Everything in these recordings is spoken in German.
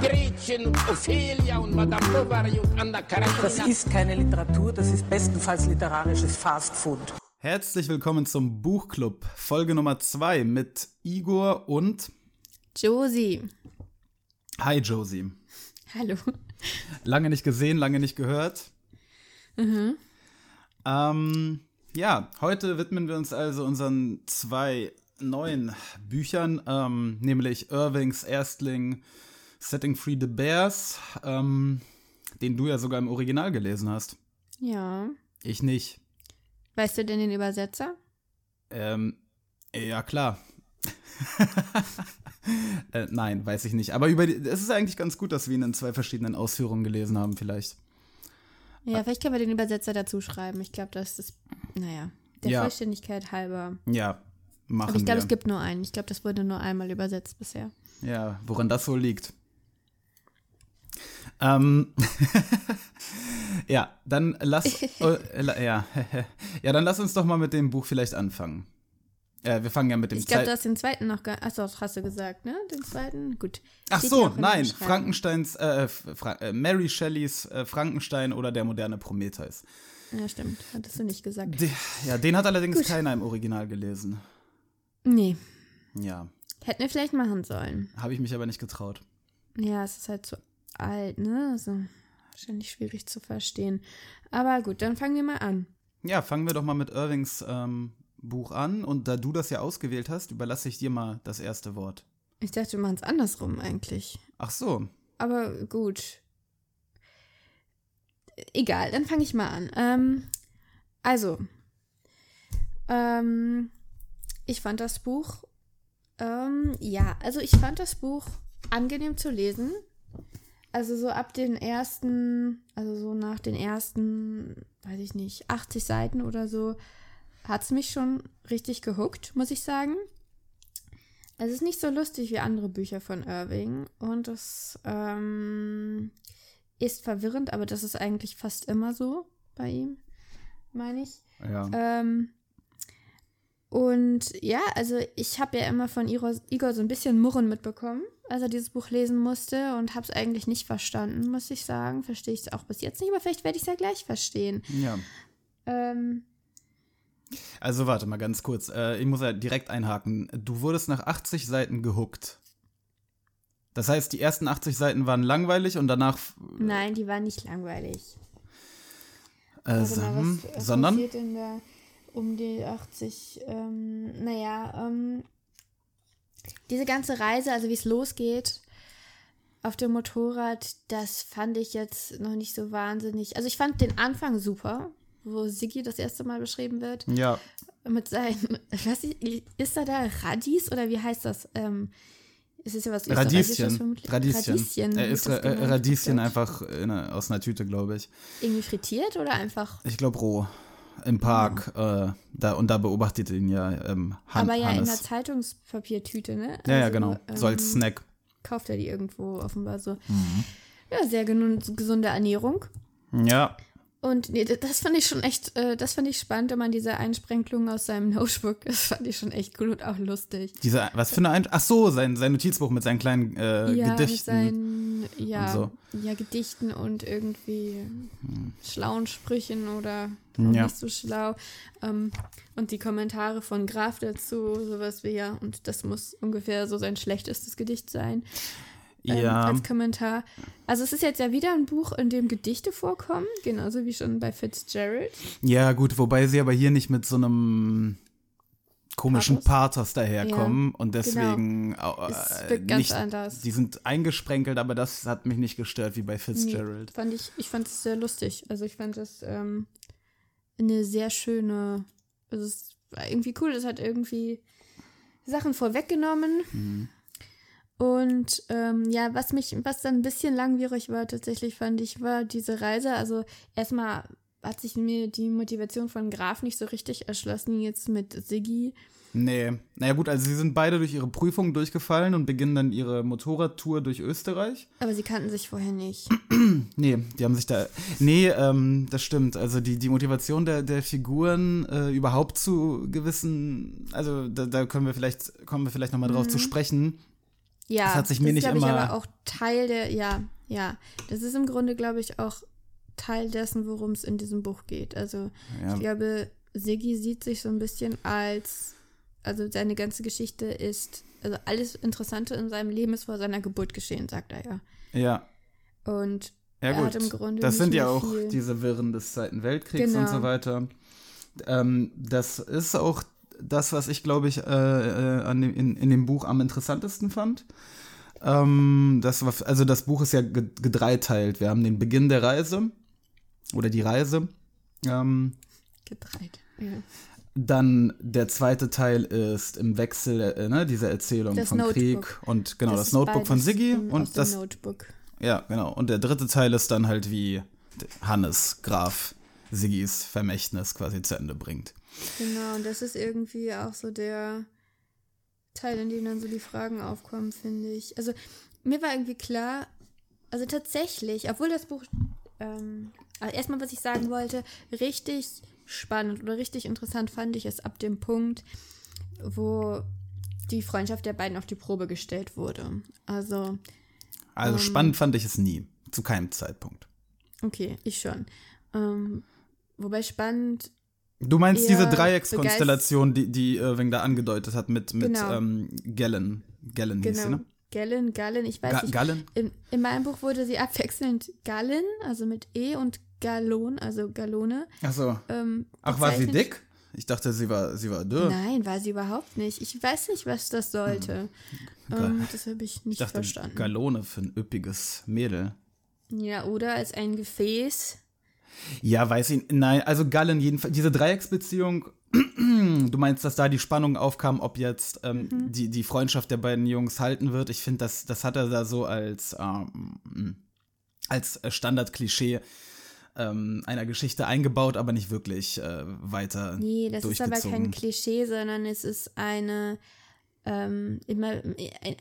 Gretchen und Ophelia und Madame Bovary und Anna Karenina. Das ist keine Literatur, das ist bestenfalls literarisches Fastfood. Herzlich willkommen zum Buchclub, Folge Nummer 2 mit Igor und Josie. Hi Josie. Hallo. Lange nicht gesehen, lange nicht gehört. Mhm. Ähm, ja, heute widmen wir uns also unseren zwei neuen Büchern, ähm, nämlich Irvings Erstling Setting Free the Bears, ähm, den du ja sogar im Original gelesen hast. Ja. Ich nicht. Weißt du denn den Übersetzer? Ähm, ja, klar. äh, nein, weiß ich nicht. Aber über die, es ist eigentlich ganz gut, dass wir ihn in zwei verschiedenen Ausführungen gelesen haben, vielleicht. Ja, vielleicht können wir den Übersetzer dazu schreiben. Ich glaube, das ist, naja, der Ja. Vollständigkeit halber. Ja, machen Aber ich glaube, es gibt nur einen. Ich glaube, das wurde nur einmal übersetzt bisher. Ja, woran das wohl liegt. Ähm, ja, dann lass, äh, ja, ja, dann lass uns doch mal mit dem Buch vielleicht anfangen. Äh, wir fangen ja mit dem Ich glaube, du hast den zweiten noch gar. Achso, das hast du gesagt, ne? Den zweiten? Gut. Ach Steht so, nein. Frankensteins, äh, Fra äh, Mary Shelleys äh, Frankenstein oder der moderne Prometheus. Ja, stimmt. Hattest du nicht gesagt. De ja, den hat allerdings keiner im Original gelesen. Nee. Ja, Hätten wir vielleicht machen sollen. habe ich mich aber nicht getraut. Ja, es ist halt zu alt, ne? Also wahrscheinlich schwierig zu verstehen. Aber gut, dann fangen wir mal an. Ja, fangen wir doch mal mit Irvings ähm, Buch an. Und da du das ja ausgewählt hast, überlasse ich dir mal das erste Wort. Ich dachte, wir machen es andersrum eigentlich. Ach so, Aber gut. Egal, dann fange ich mal an. Ähm, also, ähm, ich fand das Buch, ähm, ja, also ich fand das Buch angenehm zu lesen. Also so ab den ersten, also so nach den ersten, weiß ich nicht, 80 Seiten oder so, hat es mich schon richtig gehuckt, muss ich sagen. Es ist nicht so lustig wie andere Bücher von Irving und es ähm, ist verwirrend, aber das ist eigentlich fast immer so bei ihm, meine ich. ja. Ähm, und ja, also ich habe ja immer von Igor, so ein bisschen Murren mitbekommen, als er dieses Buch lesen musste und habe es eigentlich nicht verstanden, muss ich sagen. Verstehe ich es auch bis jetzt nicht, aber vielleicht werde ich es ja gleich verstehen. ja. Ähm, Also warte mal ganz kurz. Äh, ich muss ja direkt einhaken. Du wurdest nach 80 Seiten gehuckt. Das heißt, die ersten 80 Seiten waren langweilig und danach. nein, die war nicht langweilig. Äh, sondern. Da um die 80? Ähm, naja, ähm, diese ganze Reise, also wie es losgeht auf dem Motorrad, das fand ich jetzt noch nicht so wahnsinnig. Also ich fand den Anfang super, wo Siggi das erste Mal beschrieben wird. Ja, Mit seinen, was ist, ist er da Radis oder wie heißt das? Ähm, ist es ja was Radieschen. Radieschen. Radieschen. Er Ra äh, Radieschen einfach in, aus einer Tüte, glaube ich. Irgendwie frittiert oder einfach Ich glaube roh. Im Park. Äh, da, und da beobachtet ihn ja ähm, Han Aber ja in der Hannes. Zeitungspapiertüte, ne? Ja, ja, Also, genau. So als ähm, Snack. Kauft er die irgendwo offenbar so. Mhm. Ja, sehr gesunde Ernährung. Ja. Und nee, das fand ich schon echt, äh, das fand ich spannend, immer diese Einsprenkelung aus seinem Notebook. Das fand ich schon echt cool und auch lustig. Diese, was für eine Ein Ach so, sein, sein Notizbuch mit seinen kleinen äh, ja, mit Gedichten. seinen ja, so. ja, Gedichten und irgendwie schlauen Sprüchen oder Ja. nicht so schlau. Ähm, und die Kommentare von Graf dazu, sowas wie ja, und das muss ungefähr so sein schlechtestes Gedicht sein. Ähm, ja. als Kommentar. Also es ist jetzt ja wieder ein Buch, in dem Gedichte vorkommen, genauso wie schon bei Fitzgerald. Ja, gut, wobei sie aber hier nicht mit so einem komischen Pathos? Pathos daherkommen und deswegen äh, Es wirkt ganz nicht, anders. die sind eingesprenkelt, aber das hat mich nicht gestört wie bei Fitzgerald. Fand ich, ich fand es sehr lustig. Also ich fand es ähm, eine sehr schöne, also es war irgendwie cool, es hat irgendwie Sachen vorweggenommen. Und ähm, ja, was mich, was dann ein bisschen langwierig war, tatsächlich fand ich, war diese Reise. Also erstmal hat sich mir die Motivation von Graf nicht so richtig erschlossen, jetzt mit Siggi. Nee. Naja gut, also sie sind beide durch ihre Prüfungen durchgefallen und beginnen dann ihre Motorradtour durch Österreich. Aber sie kannten sich vorher nicht. Nee, die haben sich da. Nee, ähm, das stimmt. Also die, die Motivation der, der Figuren äh, überhaupt zu gewissen, also da, da können wir vielleicht, kommen wir vielleicht nochmal drauf zu sprechen. Ja, Das hat sich mir ist, nicht glaub ich, immer- aber auch Teil der, ja, ja. Das ist im Grunde, glaube ich, auch Teil dessen, worum es in diesem Buch geht. Also Ja. ich glaube, Siggi sieht sich so ein bisschen als, also seine ganze Geschichte ist, also alles Interessante in seinem Leben ist vor seiner Geburt geschehen, sagt er ja. Ja. Und Ja, er gut. hat im Grunde das sind ja auch viel. diese Wirren des Zweiten Weltkriegs und Genau. so weiter. Ähm, das ist auch das, was ich, glaube ich, äh, äh, an dem, in, in dem Buch am interessantesten fand. Ähm, das war, also das Buch ist ja ge- gedreiteilt. Wir haben den Beginn der Reise oder die Reise. Ähm, gedreht. Ja. dann der zweite Teil ist im Wechsel, äh, ne, diese Erzählung Das vom Notebook. Krieg und genau das, ist Notebook von Siggi und das Notebook. ja, genau. Und der dritte Teil ist dann halt wie Hannes Graf Siggis Vermächtnis quasi zu Ende bringt. Genau, und das ist irgendwie auch so der Teil, in dem dann so die Fragen aufkommen, finde ich. Also mir war irgendwie klar, also tatsächlich, obwohl das Buch, ähm, also erstmal, was ich sagen wollte, richtig spannend oder richtig interessant fand ich es ab dem Punkt, wo die Freundschaft der beiden auf die Probe gestellt wurde. Also, Also spannend fand ich es nie. Zu keinem Zeitpunkt. okay, ich schon. Ähm, wobei spannend Du meinst diese Dreieckskonstellation, die, die Irving da angedeutet hat mit, mit Genau. ähm, Gellen. Gellen hieß sie, Genau. ne? Gallon, Gallon, ich weiß Ga nicht. Gallen? In, in meinem Buch wurde sie abwechselnd Gallon, also mit E und Gallon, also Gallone. Achso. Ähm, Ach, war sie dick? Ich dachte, sie war, sie war dürr. Nein, war sie überhaupt nicht. Ich weiß nicht, was das sollte. Ähm, das habe ich ich nicht dachte, verstanden. Galone für ein üppiges Mädel. Ja, oder als ein Gefäß. Ja, weiß ich. Nein, also Gallen jedenfalls. Diese Dreiecksbeziehung, du meinst, dass da die Spannung aufkam, ob jetzt ähm, Mhm. die, die Freundschaft der beiden Jungs halten wird. Ich finde, das, das hat er da so als, ähm, als Standardklischee ähm, einer Geschichte eingebaut, aber nicht wirklich äh, weiter Nee, das ist aber kein. Klischee, sondern es ist eine ähm, immer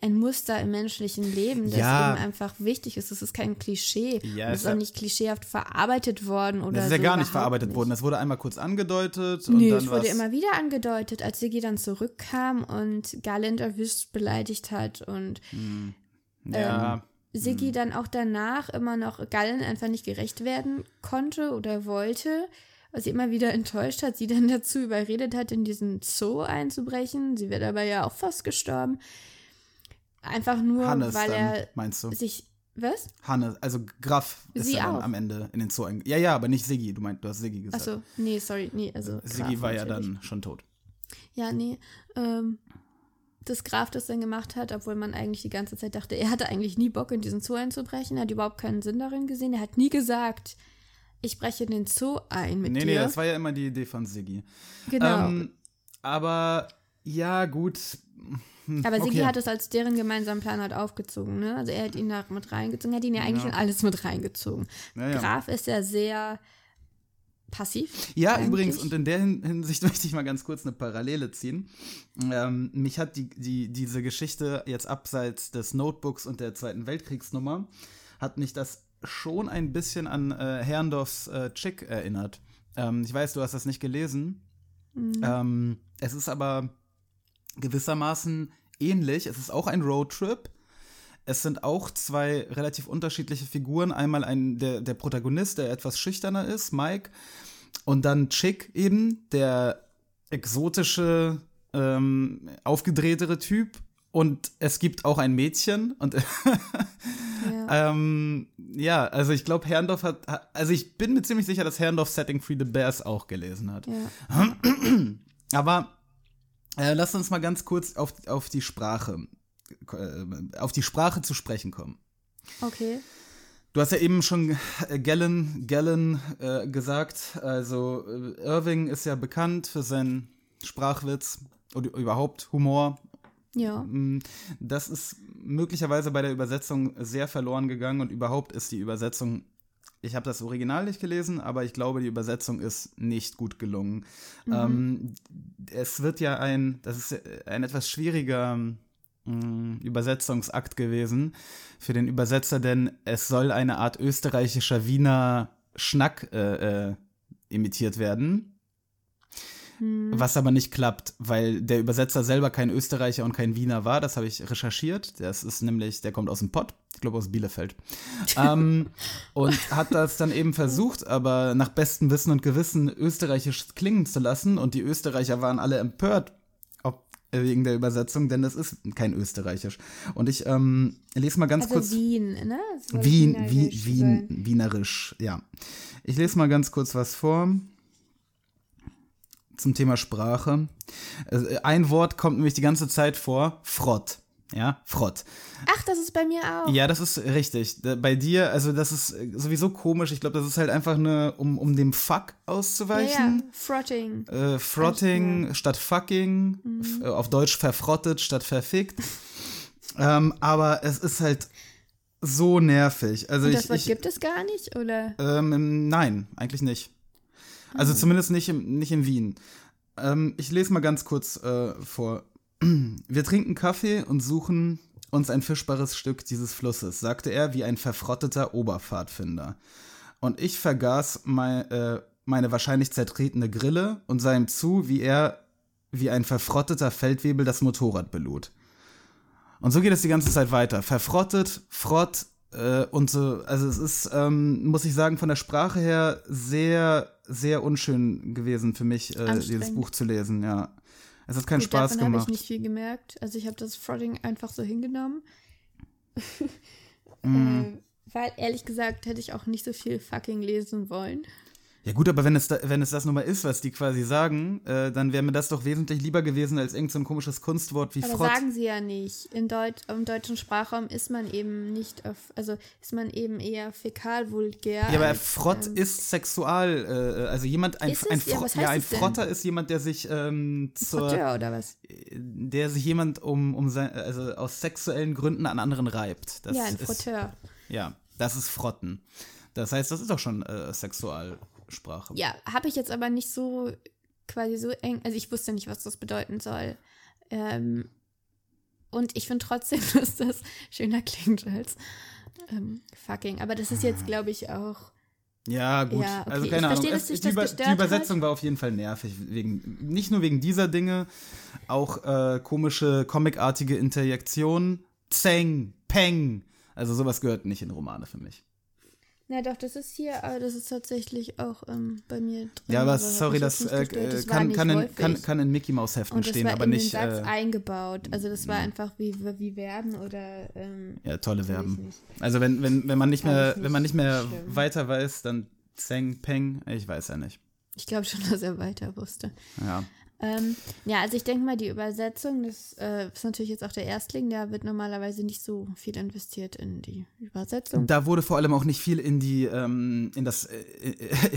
ein, Muster im menschlichen Leben, das Ja. eben einfach wichtig ist. Es ist kein Klischee. Ja, und ist es ist auch ja- nicht klischeehaft verarbeitet worden oder Das ist ja so gar nicht verarbeitet nicht. worden. Das wurde einmal kurz angedeutet und Nö, dann es wurde immer wieder angedeutet, als Siggi dann zurückkam und Garland erwischt, beleidigt hat und ja, ähm, Siggi dann auch danach immer noch Gallen einfach nicht gerecht werden konnte oder wollte, was sie immer wieder enttäuscht hat, sie dann dazu überredet hat, in diesen Zoo einzubrechen. Sie wird aber ja auch fast gestorben. Einfach nur, Hannes weil dann, er meinst du? sich. Was? Hannes, also Graf ist Sie ja dann am Ende in den Zoo eingegangen. Ja, ja, aber nicht Siggi. Du meinst, du hast Siggi gesagt. Achso, nee, sorry, nee, also. Siggi Graf war ja natürlich. dann schon tot. Ja, nee. Ähm, dass Graf das dann gemacht hat, obwohl man eigentlich die ganze Zeit dachte, er hatte eigentlich nie Bock, in diesen Zoo einzubrechen. Er hat überhaupt keinen Sinn darin gesehen. Er hat nie gesagt, ich breche in den Zoo ein mit Nee, dir. nee, das war ja immer die Idee von Siggi. genau. Ähm, aber ja, gut. Aber Sigi okay. hat es als deren gemeinsamen Plan halt aufgezogen, ne? Also er hat ihn da mit reingezogen, er hat ihn ja eigentlich in alles mit reingezogen. Ja, ja. Graf ist ja sehr passiv. Ja, eigentlich. übrigens, und in der Hin- Hinsicht möchte ich mal ganz kurz eine Parallele ziehen. Ähm, mich hat die, die, diese Geschichte jetzt abseits des Notebooks und der Zweiten Weltkriegsnummer, hat mich das schon ein bisschen an äh, Herrndorfs äh, Chick erinnert. Ähm, ich weiß, du hast das nicht gelesen. Mhm. Ähm, es ist aber gewissermaßen ähnlich. Es ist auch ein Roadtrip. Es sind auch zwei relativ unterschiedliche Figuren. Einmal ein, der, der Protagonist, der etwas schüchterner ist, Mike. Und dann Chick eben, der exotische, ähm, aufgedrehtere Typ. Und es gibt auch ein Mädchen. Und Ja. ähm, ja, also ich glaube, Herrndorf hat, hat- also ich bin mir ziemlich sicher, dass Herrndorf Setting Free the Bears auch gelesen hat. ja. Aber äh, lass uns mal ganz kurz auf, auf die Sprache, äh, auf die Sprache zu sprechen kommen. Okay. Du hast ja eben schon Gallon, Gallon äh, gesagt. Also äh, Irving ist ja bekannt für seinen Sprachwitz oder überhaupt Humor. Ja. Mm, Das ist möglicherweise bei der Übersetzung sehr verloren gegangen und überhaupt ist die Übersetzung, ich habe das Original nicht gelesen, aber ich glaube, die Übersetzung ist nicht gut gelungen. Ähm, es wird ja ein, das ist ein etwas schwieriger mm, Übersetzungsakt gewesen für den Übersetzer, denn es soll eine Art österreichischer Wiener Schnack äh, äh, imitiert werden. Was aber nicht klappt, weil der Übersetzer selber kein Österreicher und kein Wiener war. Das habe ich recherchiert. Das ist nämlich, der kommt aus dem Pott, ich glaube aus Bielefeld. ähm, und hat das dann eben versucht, aber nach bestem Wissen und Gewissen österreichisch klingen zu lassen. Und die Österreicher waren alle empört ob, äh, wegen der Übersetzung, denn es ist kein Österreichisch. Und ich ähm, lese mal ganz Also kurz. Wien, ne? Wien, wienerisch Wien, Wien. Wienerisch, ja. Ich lese mal ganz kurz was vor zum Thema Sprache. Äh, Ein Wort kommt nämlich die ganze Zeit vor, Frott. Ja, Frott. Ach, das ist bei mir auch. Ja, das ist richtig. Bei dir, also das ist äh, sowieso komisch. Ich glaube, das ist halt einfach eine, um, um dem Fuck ja, ja. auszuweichen. Frotting. Äh, Frotting statt fucking, f- äh, auf Deutsch verfrottet statt verfickt. ähm, aber es ist halt so nervig. Also Und ich, das Wort ich, gibt es gar nicht, oder? ähm, nein, eigentlich nicht. Also zumindest nicht, im, nicht in Wien. Ähm, ich lese mal ganz kurz äh, vor. Wir trinken Kaffee und suchen uns ein fischbares Stück dieses Flusses, sagte er wie ein verfrotteter Oberpfadfinder. Und ich vergaß mei, äh, meine wahrscheinlich zertretene Grille und sah ihm zu, wie er wie ein verfrotteter Feldwebel das Motorrad belud. Und so geht es die ganze Zeit weiter. Verfrottet, Frott äh, und so. Also es ist, ähm, muss ich sagen, von der Sprache her sehr, sehr unschön gewesen für mich, äh, dieses Buch zu lesen, ja. Es hat keinen Gut, Spaß davon habe ich gemacht. nicht viel gemerkt. Also ich habe das Frotting einfach so hingenommen. Mm. äh, weil ehrlich gesagt hätte ich auch nicht so viel fucking lesen wollen. Ja gut, aber wenn es, da, wenn es das nun mal ist, was die quasi sagen, äh, dann wäre mir das doch wesentlich lieber gewesen als irgend so ein komisches Kunstwort wie Aber Frott. sagen sie ja nicht. In Deut Im deutschen Sprachraum ist man eben nicht auf, also ist man eben eher fäkal-vulgär. Ja, aber als, Frott ähm, ist sexual, äh, also jemand, ein, Ist ein? Ja, ja, ein denn? Frotter ist jemand, der sich ähm, zur, Frotteur oder was? der sich jemand um, um sein, also aus sexuellen Gründen an anderen reibt. Das ja, ein ist, Frotteur. Ja, das ist Frotten. Das heißt, das ist doch schon äh, Sexualsprache. Ja, habe ich jetzt aber nicht so quasi so eng, also ich wusste nicht, was das bedeuten soll. Ähm, und ich finde trotzdem, dass das schöner klingt als ähm, fucking. Aber das ist jetzt, glaube ich, auch. Ja, gut. Ja, okay. Also keine Ahnung. verstehe, dass Es- die, Über die Übersetzung war auf jeden Fall nervig. Wegen, nicht nur wegen dieser Dinge, auch äh, komische, comicartige Interjektionen. Zeng, Peng. Also sowas gehört nicht in Romane für mich. Na doch, das ist hier, aber das ist tatsächlich auch ähm, bei mir drin. Ja, aber sorry, das, äh, nicht äh, Das war kann, nicht kann, in, kann, kann in Mickey Maus Heften und das stehen, war aber in nicht. den Satz Äh, eingebaut. Also das war einfach wie, wie Verben oder ähm, ja, tolle Verben. nicht. Also wenn, wenn, wenn man nicht mehr, ich wenn man nicht mehr nicht schlimm. weiter weiß, dann Zeng, Peng, ich weiß ja nicht. Ich glaube schon, dass er weiter wusste. Ja. Ähm, ja, also ich denke mal, die Übersetzung, das äh, ist natürlich jetzt auch der Erstling, da wird normalerweise nicht so viel investiert in die Übersetzung. Da wurde vor allem auch nicht viel in die, ähm, in das, äh,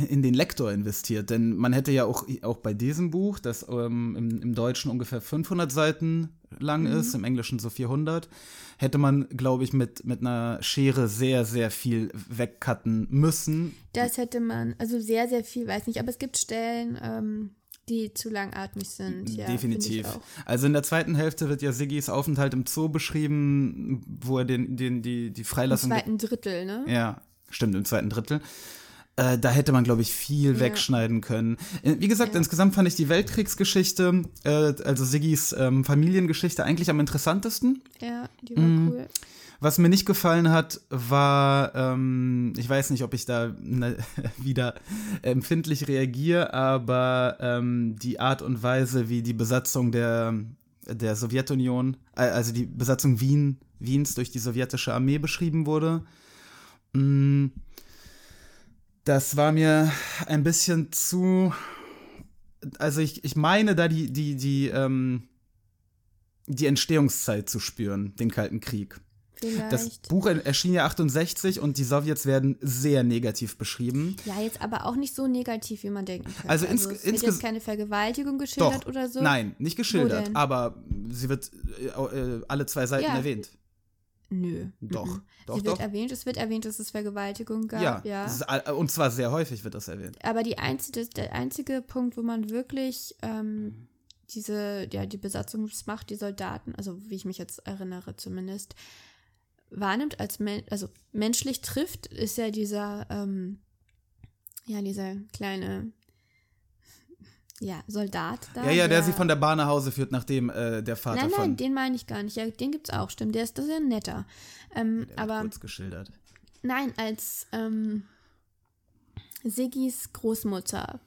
in den Lektor investiert, denn man hätte ja auch, auch bei diesem Buch, das ähm, im, im Deutschen ungefähr 500 Seiten lang ist, im Englischen so 400, hätte man, glaube ich, mit, mit einer Schere sehr, sehr viel wegcutten müssen. Das hätte man, also sehr, sehr viel, weiß nicht, aber es gibt Stellen, ähm, die zu langatmig sind. Ja, Definitiv. Also in der zweiten Hälfte wird ja Siggis Aufenthalt im Zoo beschrieben, wo er den, den, die, die Im Freilassung. zweiten Drittel, ne? Ja, stimmt, im zweiten Drittel. Äh, da hätte man, glaube ich, viel Ja. wegschneiden können. Äh, Wie gesagt, Ja. insgesamt fand ich die Weltkriegsgeschichte, äh, also Siggis ähm, Familiengeschichte, eigentlich am interessantesten. Ja, die war Mhm. cool. Was mir nicht gefallen hat, war, ähm, ich weiß nicht, ob ich da ne, wieder empfindlich reagiere, aber ähm, die Art und Weise, wie die Besatzung der, der Sowjetunion, äh, also die Besatzung Wien, Wiens durch die sowjetische Armee beschrieben wurde, mh, das war mir ein bisschen zu. Also ich, ich meine da die, die, die, ähm, die Entstehungszeit zu spüren, den Kalten Krieg. Vielleicht. Das Buch erschien ja 68 und die Sowjets werden sehr negativ beschrieben. ja, jetzt aber auch nicht so negativ, wie man denken könnte. Also ins- es wird keine Vergewaltigung geschildert Doch, oder so. nein, nicht geschildert, aber sie wird äh, äh, alle zwei Seiten Ja. erwähnt. Nö. Doch, mhm. doch, Sie wird doch. erwähnt, es wird erwähnt, dass es Vergewaltigung gab, Ja, ja. all- und zwar sehr häufig wird das erwähnt. Aber einzige, der einzige Punkt, wo man wirklich ähm, diese, ja, die Besatzungsmacht, die Soldaten, also wie ich mich jetzt erinnere zumindest, wahrnimmt als men also menschlich trifft, ist ja dieser, ähm, ja, dieser kleine ja, Soldat da. Ja, ja, der, sie von der Bahn nach Hause führt, nachdem äh, der Vater Nein, von. nein, den meine ich gar nicht. Ja, den gibt's auch, stimmt. Der ist, das ist ja netter. Ähm, der aber kurz geschildert. Nein, als ähm, Siggis Großmutter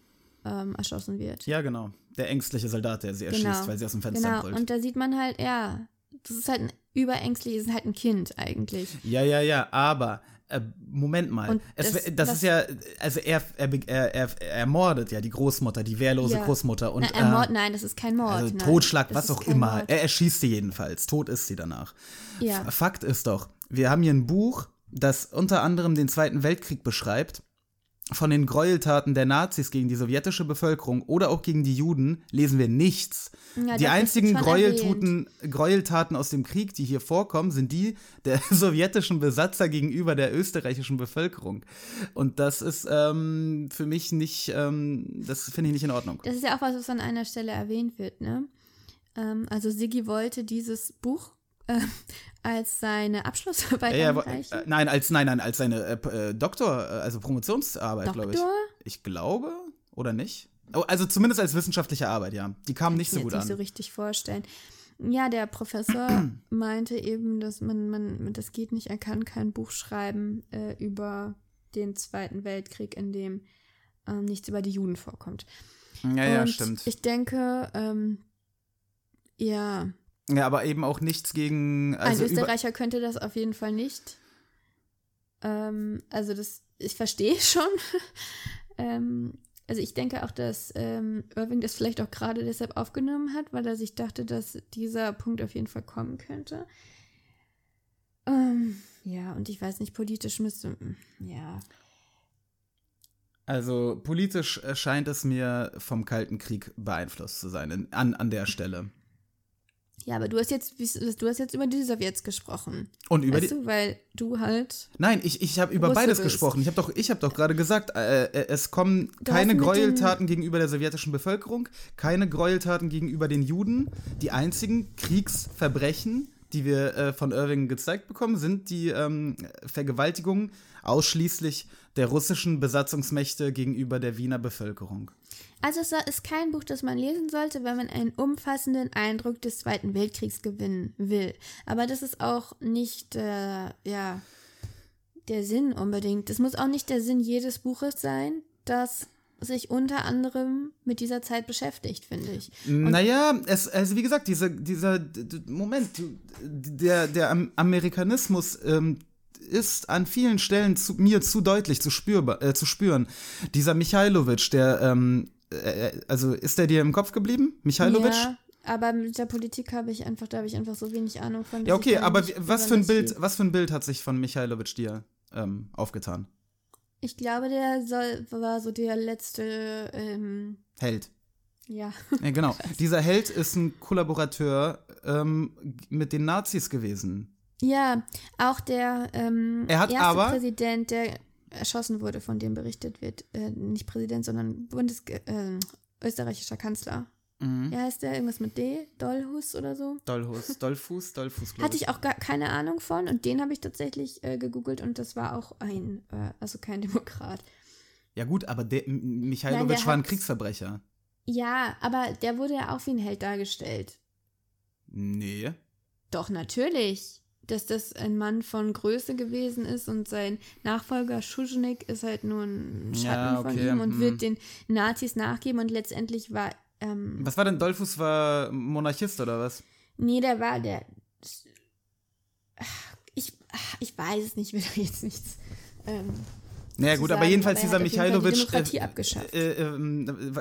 ähm, erschossen wird. Ja, genau. Der ängstliche Soldat, der sie erschießt, weil sie aus dem Fenster genau. brüllt. Und da sieht man halt, ja, das ist halt ein überängstliches, ist halt ein Kind eigentlich. Ja, ja, ja, aber äh, Moment mal. Es, das- das, ist ja, also er, er, er, er, ermordet ja die Großmutter, die wehrlose Ja. Großmutter. Und, Na, er Mord, äh, nein, das ist kein Mord. also nein. Totschlag, Das was auch immer. Mord. Er erschießt sie jedenfalls. Tot ist sie danach. Ja. Fakt ist doch, wir haben hier ein Buch, das unter anderem den Zweiten Weltkrieg beschreibt. Von den Gräueltaten der Nazis gegen die sowjetische Bevölkerung oder auch gegen die Juden lesen wir nichts. Ja, die einzigen Gräueltaten, Gräueltaten aus dem Krieg, die hier vorkommen, sind die der sowjetischen Besatzer gegenüber der österreichischen Bevölkerung. Und das ist ähm, für mich nicht, ähm, das finde ich nicht in Ordnung. Das ist ja auch was, was an einer Stelle erwähnt wird, ne? Ähm, also Siggi wollte dieses Buch äh, als seine Abschlussarbeit Ja, ja, einreichen. äh, nein, als nein, nein, als seine äh, äh, Doktor, äh, also Promotionsarbeit, glaube ich. Doktor? Ich glaube oder nicht? Oh, also zumindest als wissenschaftliche Arbeit, ja. Die kam nicht so gut jetzt an. nicht so richtig vorstellen. Ja, der Professor meinte eben, dass man, man, das geht nicht, er kann kein Buch schreiben äh, über den Zweiten Weltkrieg, in dem ähm, nichts über die Juden vorkommt. ja, ja, Und stimmt. Ich denke, ähm, ja, ja, aber eben auch nichts gegen also ein Österreicher könnte das auf jeden Fall nicht. Ähm, also das, ich verstehe schon. ähm, also ich denke auch, dass ähm, Irving das vielleicht auch gerade deshalb aufgenommen hat, weil er sich dachte, dass dieser Punkt auf jeden Fall kommen könnte. Ähm, ja, und ich weiß nicht, politisch müsste, ja. Also politisch scheint es mir vom Kalten Krieg beeinflusst zu sein, in, an, an der Stelle. Ja, aber du hast jetzt, du hast jetzt über die Sowjets gesprochen. Und über weißt die. du, weil du halt Nein, ich, ich habe über Russe beides bist. gesprochen. Ich habe doch, ich hab doch gerade gesagt, äh, äh, es kommen Du keine Gräueltaten gegenüber der sowjetischen Bevölkerung, keine Gräueltaten gegenüber den Juden. Die einzigen Kriegsverbrechen, die wir äh, von Irving gezeigt bekommen, sind die ähm, Vergewaltigungen ausschließlich der russischen Besatzungsmächte gegenüber der Wiener Bevölkerung. Also es ist kein Buch, das man lesen sollte, wenn man einen umfassenden Eindruck des Zweiten Weltkriegs gewinnen will. Aber das ist auch nicht, äh, ja, der Sinn unbedingt. Es muss auch nicht der Sinn jedes Buches sein, das sich unter anderem mit dieser Zeit beschäftigt, finde ich. Naja, es, also wie gesagt, diese, dieser Moment, der, der Am- Amerikanismus ähm, ist an vielen Stellen zu, mir zu deutlich zu, spürbar, äh, zu spüren. Dieser Michailowitsch, der, ähm, äh, also ist der dir im Kopf geblieben? Michailowitsch? Ja, aber mit der Politik habe ich einfach, da habe ich einfach so wenig Ahnung von. Ja, okay, aber was für ein Bild, viel- was für ein Bild hat sich von Michailowitsch dir ähm, aufgetan? Ich glaube, der soll, war so der letzte, ähm, Held. ja. Ja, genau. Dieser Held ist ein Kollaborateur ähm, mit den Nazis gewesen. Ja, auch der ähm, Er hat erste aber- Präsident, der erschossen wurde, von dem berichtet wird, äh, nicht Präsident, sondern Bundes äh, österreichischer Kanzler. Mhm. Wie heißt der? Irgendwas mit D? Dollhus oder so? Dollhus, Dollfuß, Dollfuß, Hatte ich auch gar keine Ahnung von und den habe ich tatsächlich äh, gegoogelt und das war auch ein, äh, also kein Demokrat. Ja gut, aber der, Michailowitsch der war ein Kriegsverbrecher. Ja, aber der wurde ja auch wie ein Held dargestellt. Nee. Doch, natürlich. Dass das ein Mann von Größe gewesen ist und sein Nachfolger Schuschnigg ist halt nur ein Schatten Ja, von okay, ihm und hm. wird den Nazis nachgeben und letztendlich war, ähm, Was war denn Dollfuß war Monarchist oder was? nee, der war der, ich, ich weiß es nicht, ich will da jetzt nichts, ähm, Naja, gut, sagen, aber jedenfalls er dieser Michailowitsch. Die Demokratie äh. Äh, ähm,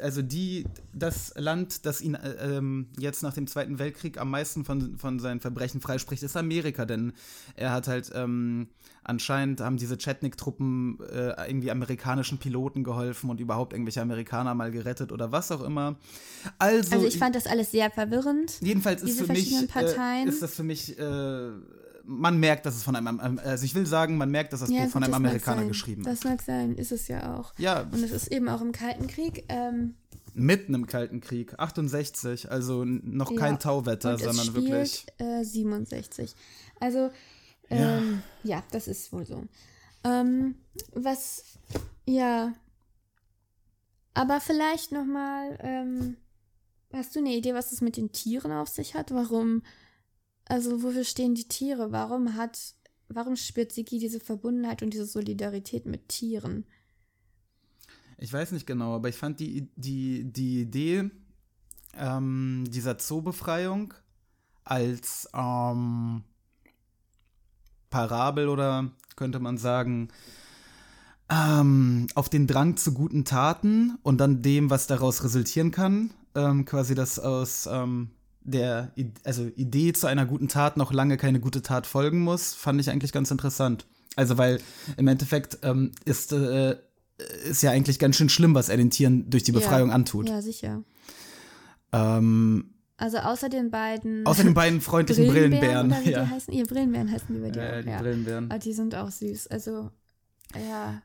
also die, das Land, das ihn äh, ähm, jetzt nach dem Zweiten Weltkrieg am meisten von, von seinen Verbrechen freispricht, ist Amerika, denn er hat halt ähm, anscheinend haben diese Chetnik-Truppen äh, irgendwie amerikanischen Piloten geholfen und überhaupt irgendwelche Amerikaner mal gerettet oder was auch immer. Also, also ich fand das alles sehr verwirrend. jedenfalls ist diese für mich verschiedenen Parteien. Äh, ist das für mich äh, man merkt, dass es von einem, also ich will sagen, man merkt, dass das Buch gut, von einem Amerikaner geschrieben ist. Das mag sein, ist es ja auch. Ja. Und es ist eben auch im Kalten Krieg. Ähm, Mitten im Kalten Krieg, 68, also noch Ja, kein Tauwetter, und es sondern spielt, wirklich. Äh, 67. Also, ähm, ja. das ist wohl so. Ähm, was, ja. Aber vielleicht noch mal, ähm, hast du eine Idee, was es mit den Tieren auf sich hat? Warum, also wofür stehen die Tiere? Warum hat, warum spürt Siki diese Verbundenheit und diese Solidarität mit Tieren? Ich weiß nicht genau, aber ich fand die, die, die Idee ähm, dieser Zoobefreiung als ähm, Parabel oder könnte man sagen, ähm, auf den Drang zu guten Taten und dann dem, was daraus resultieren kann, ähm, quasi das aus ähm, der I also Idee zu einer guten Tat noch lange keine gute Tat folgen muss, fand ich eigentlich ganz interessant. Also weil im Endeffekt ähm, ist, äh, ist ja eigentlich ganz schön schlimm, was er den Tieren durch die Befreiung ja. antut. Ja, sicher. Ähm, Also außer den beiden. außer den beiden freundlichen Brillenbären. wie ja. die heißen? Ihr Brillenbären heißen die bei dir. Ja, die ja. Brillenbären. Aber die sind auch süß. Also, ja.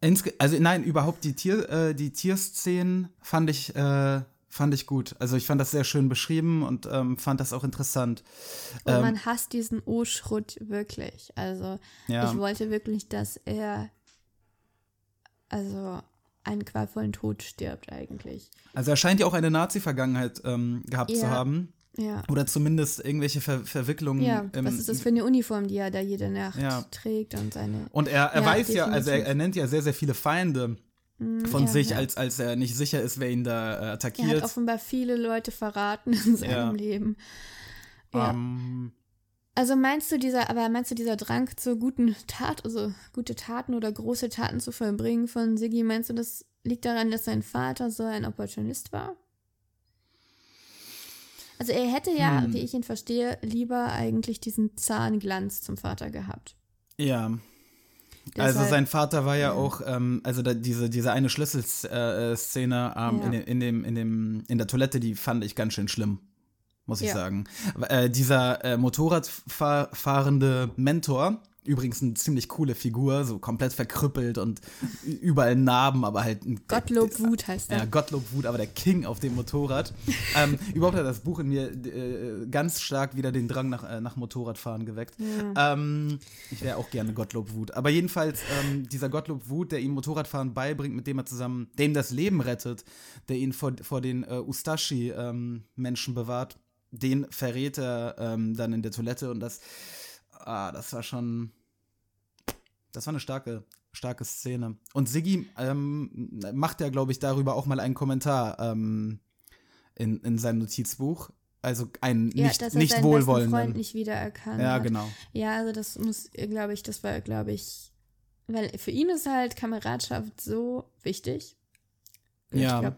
Insge also nein, überhaupt die Tier, äh, die Tierszenen fand ich, äh, fand ich gut. Also ich fand das sehr schön beschrieben und ähm, fand das auch interessant. Und Ähm, man hasst diesen O-Schrott wirklich. Also, Ja. ich wollte wirklich, dass er also einen qualvollen Tod stirbt eigentlich. Also er scheint ja auch eine Nazi-Vergangenheit ähm, gehabt zu Ja. haben. Ja. Oder zumindest irgendwelche Ver Verwicklungen. Ja, im- was ist das für eine Uniform, die er da jede Nacht Ja. trägt und seine. Und er, er Ja, weiß ja, also er, definitiv. er nennt ja sehr, sehr viele Feinde von ja, sich. Als, als er nicht sicher ist, wer ihn da äh, Er hat attackiert. offenbar viele Leute verraten in seinem. Leben. Ja. Ähm, Also meinst du dieser, aber meinst du dieser Drang zur guten Tat, also gute Taten oder große Taten zu vollbringen von Siggi, meinst du, das liegt daran, dass sein Vater so ein Opportunist war? Also er hätte ja, Hm. wie ich ihn verstehe, lieber eigentlich diesen Zahnglanz zum Vater gehabt. ja. Also Deshalb- sein Vater war ja auch, ähm, also da, diese, diese eine Schlüsselszene äh, Szene, ähm, Ja. in, in, dem, in, dem, in der Toilette, die fand ich ganz schön schlimm, muss ich Ja. sagen. Äh, dieser äh, Motorradfahrende Mentor, übrigens eine ziemlich coole Figur, so komplett verkrüppelt und überall Narben, aber halt ein Gottlob Wut heißt er. Ja, Gottlob Wut, aber der King auf dem Motorrad. ähm, überhaupt hat das Buch in mir äh, ganz stark wieder den Drang nach, äh, nach Motorradfahren geweckt. Ähm, ich wäre auch gerne Gottlob Wut. Aber jedenfalls, ähm, dieser Gottlob Wut, der ihm Motorradfahren beibringt, mit dem er zusammen, der ihm das Leben rettet, der ihn vor, vor den äh, Ustashi-Menschen bewahrt, den verrät er ähm, dann in der Toilette und das, ah, das war schon, das war eine starke, starke Szene. Und Siggi ähm, macht ja, glaube ich, darüber auch mal einen Kommentar ähm, in, in seinem Notizbuch. Also einen Ja, nicht, dass er nicht besten Freund wohlwollenden. nicht wiedererkannt Ja, hat. genau. Ja, also das muss, glaube ich, das war, glaube ich, weil für ihn ist halt Kameradschaft so wichtig. Ja. Ich glaube,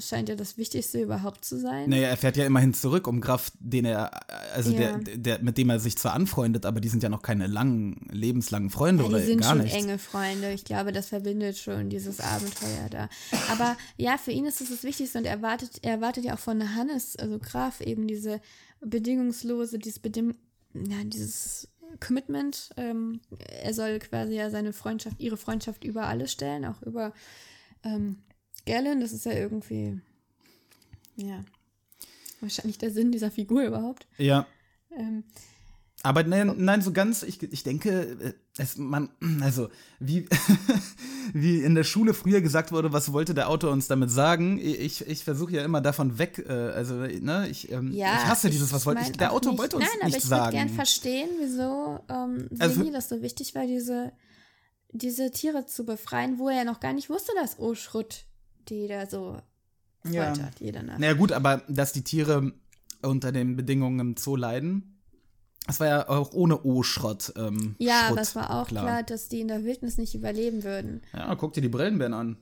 scheint ja das Wichtigste überhaupt zu sein. Naja, er fährt ja immerhin zurück, um Graf, den er, also Ja. der, der, mit dem er sich zwar anfreundet, aber die sind ja noch keine langen, lebenslangen Freunde Ja, oder die sind gar schon nichts. enge Freunde. Ich glaube, das verbindet schon dieses Abenteuer da. Aber ja, für ihn ist es das Wichtigste und er wartet, er wartet ja auch von Hannes, also Graf, eben diese bedingungslose, dieses Beding ja, dieses Commitment. Ähm, er soll quasi ja seine Freundschaft, ihre Freundschaft über alles stellen, auch über ähm, Galen. Das ist ja irgendwie, ja, wahrscheinlich der Sinn dieser Figur überhaupt. Ja. Ähm, Aber nein, nein, so ganz, ich, ich denke, äh, es, man, also, wie, wie in der Schule früher gesagt wurde, was wollte der Autor uns damit sagen? Ich, ich versuche ja immer davon weg, äh, also, ne, ich, ähm, Ja, ich hasse dieses, was wollte ich, mein der Autor nicht. wollte uns Nein, aber nicht ich würde sagen. gern verstehen, wieso ähm, Also das so wichtig war, diese, diese Tiere zu befreien, wo er noch gar nicht wusste, dass Oschrut die da so Ja. foltert, jede Nacht. Naja, gut, aber dass die Tiere unter den Bedingungen im Zoo leiden, Es war ja auch ohne O-Schrott. Ähm, Ja, Schrott, aber es war auch klar. dass die in der Wildnis nicht überleben würden. Ja, guck dir die Brillenbären an.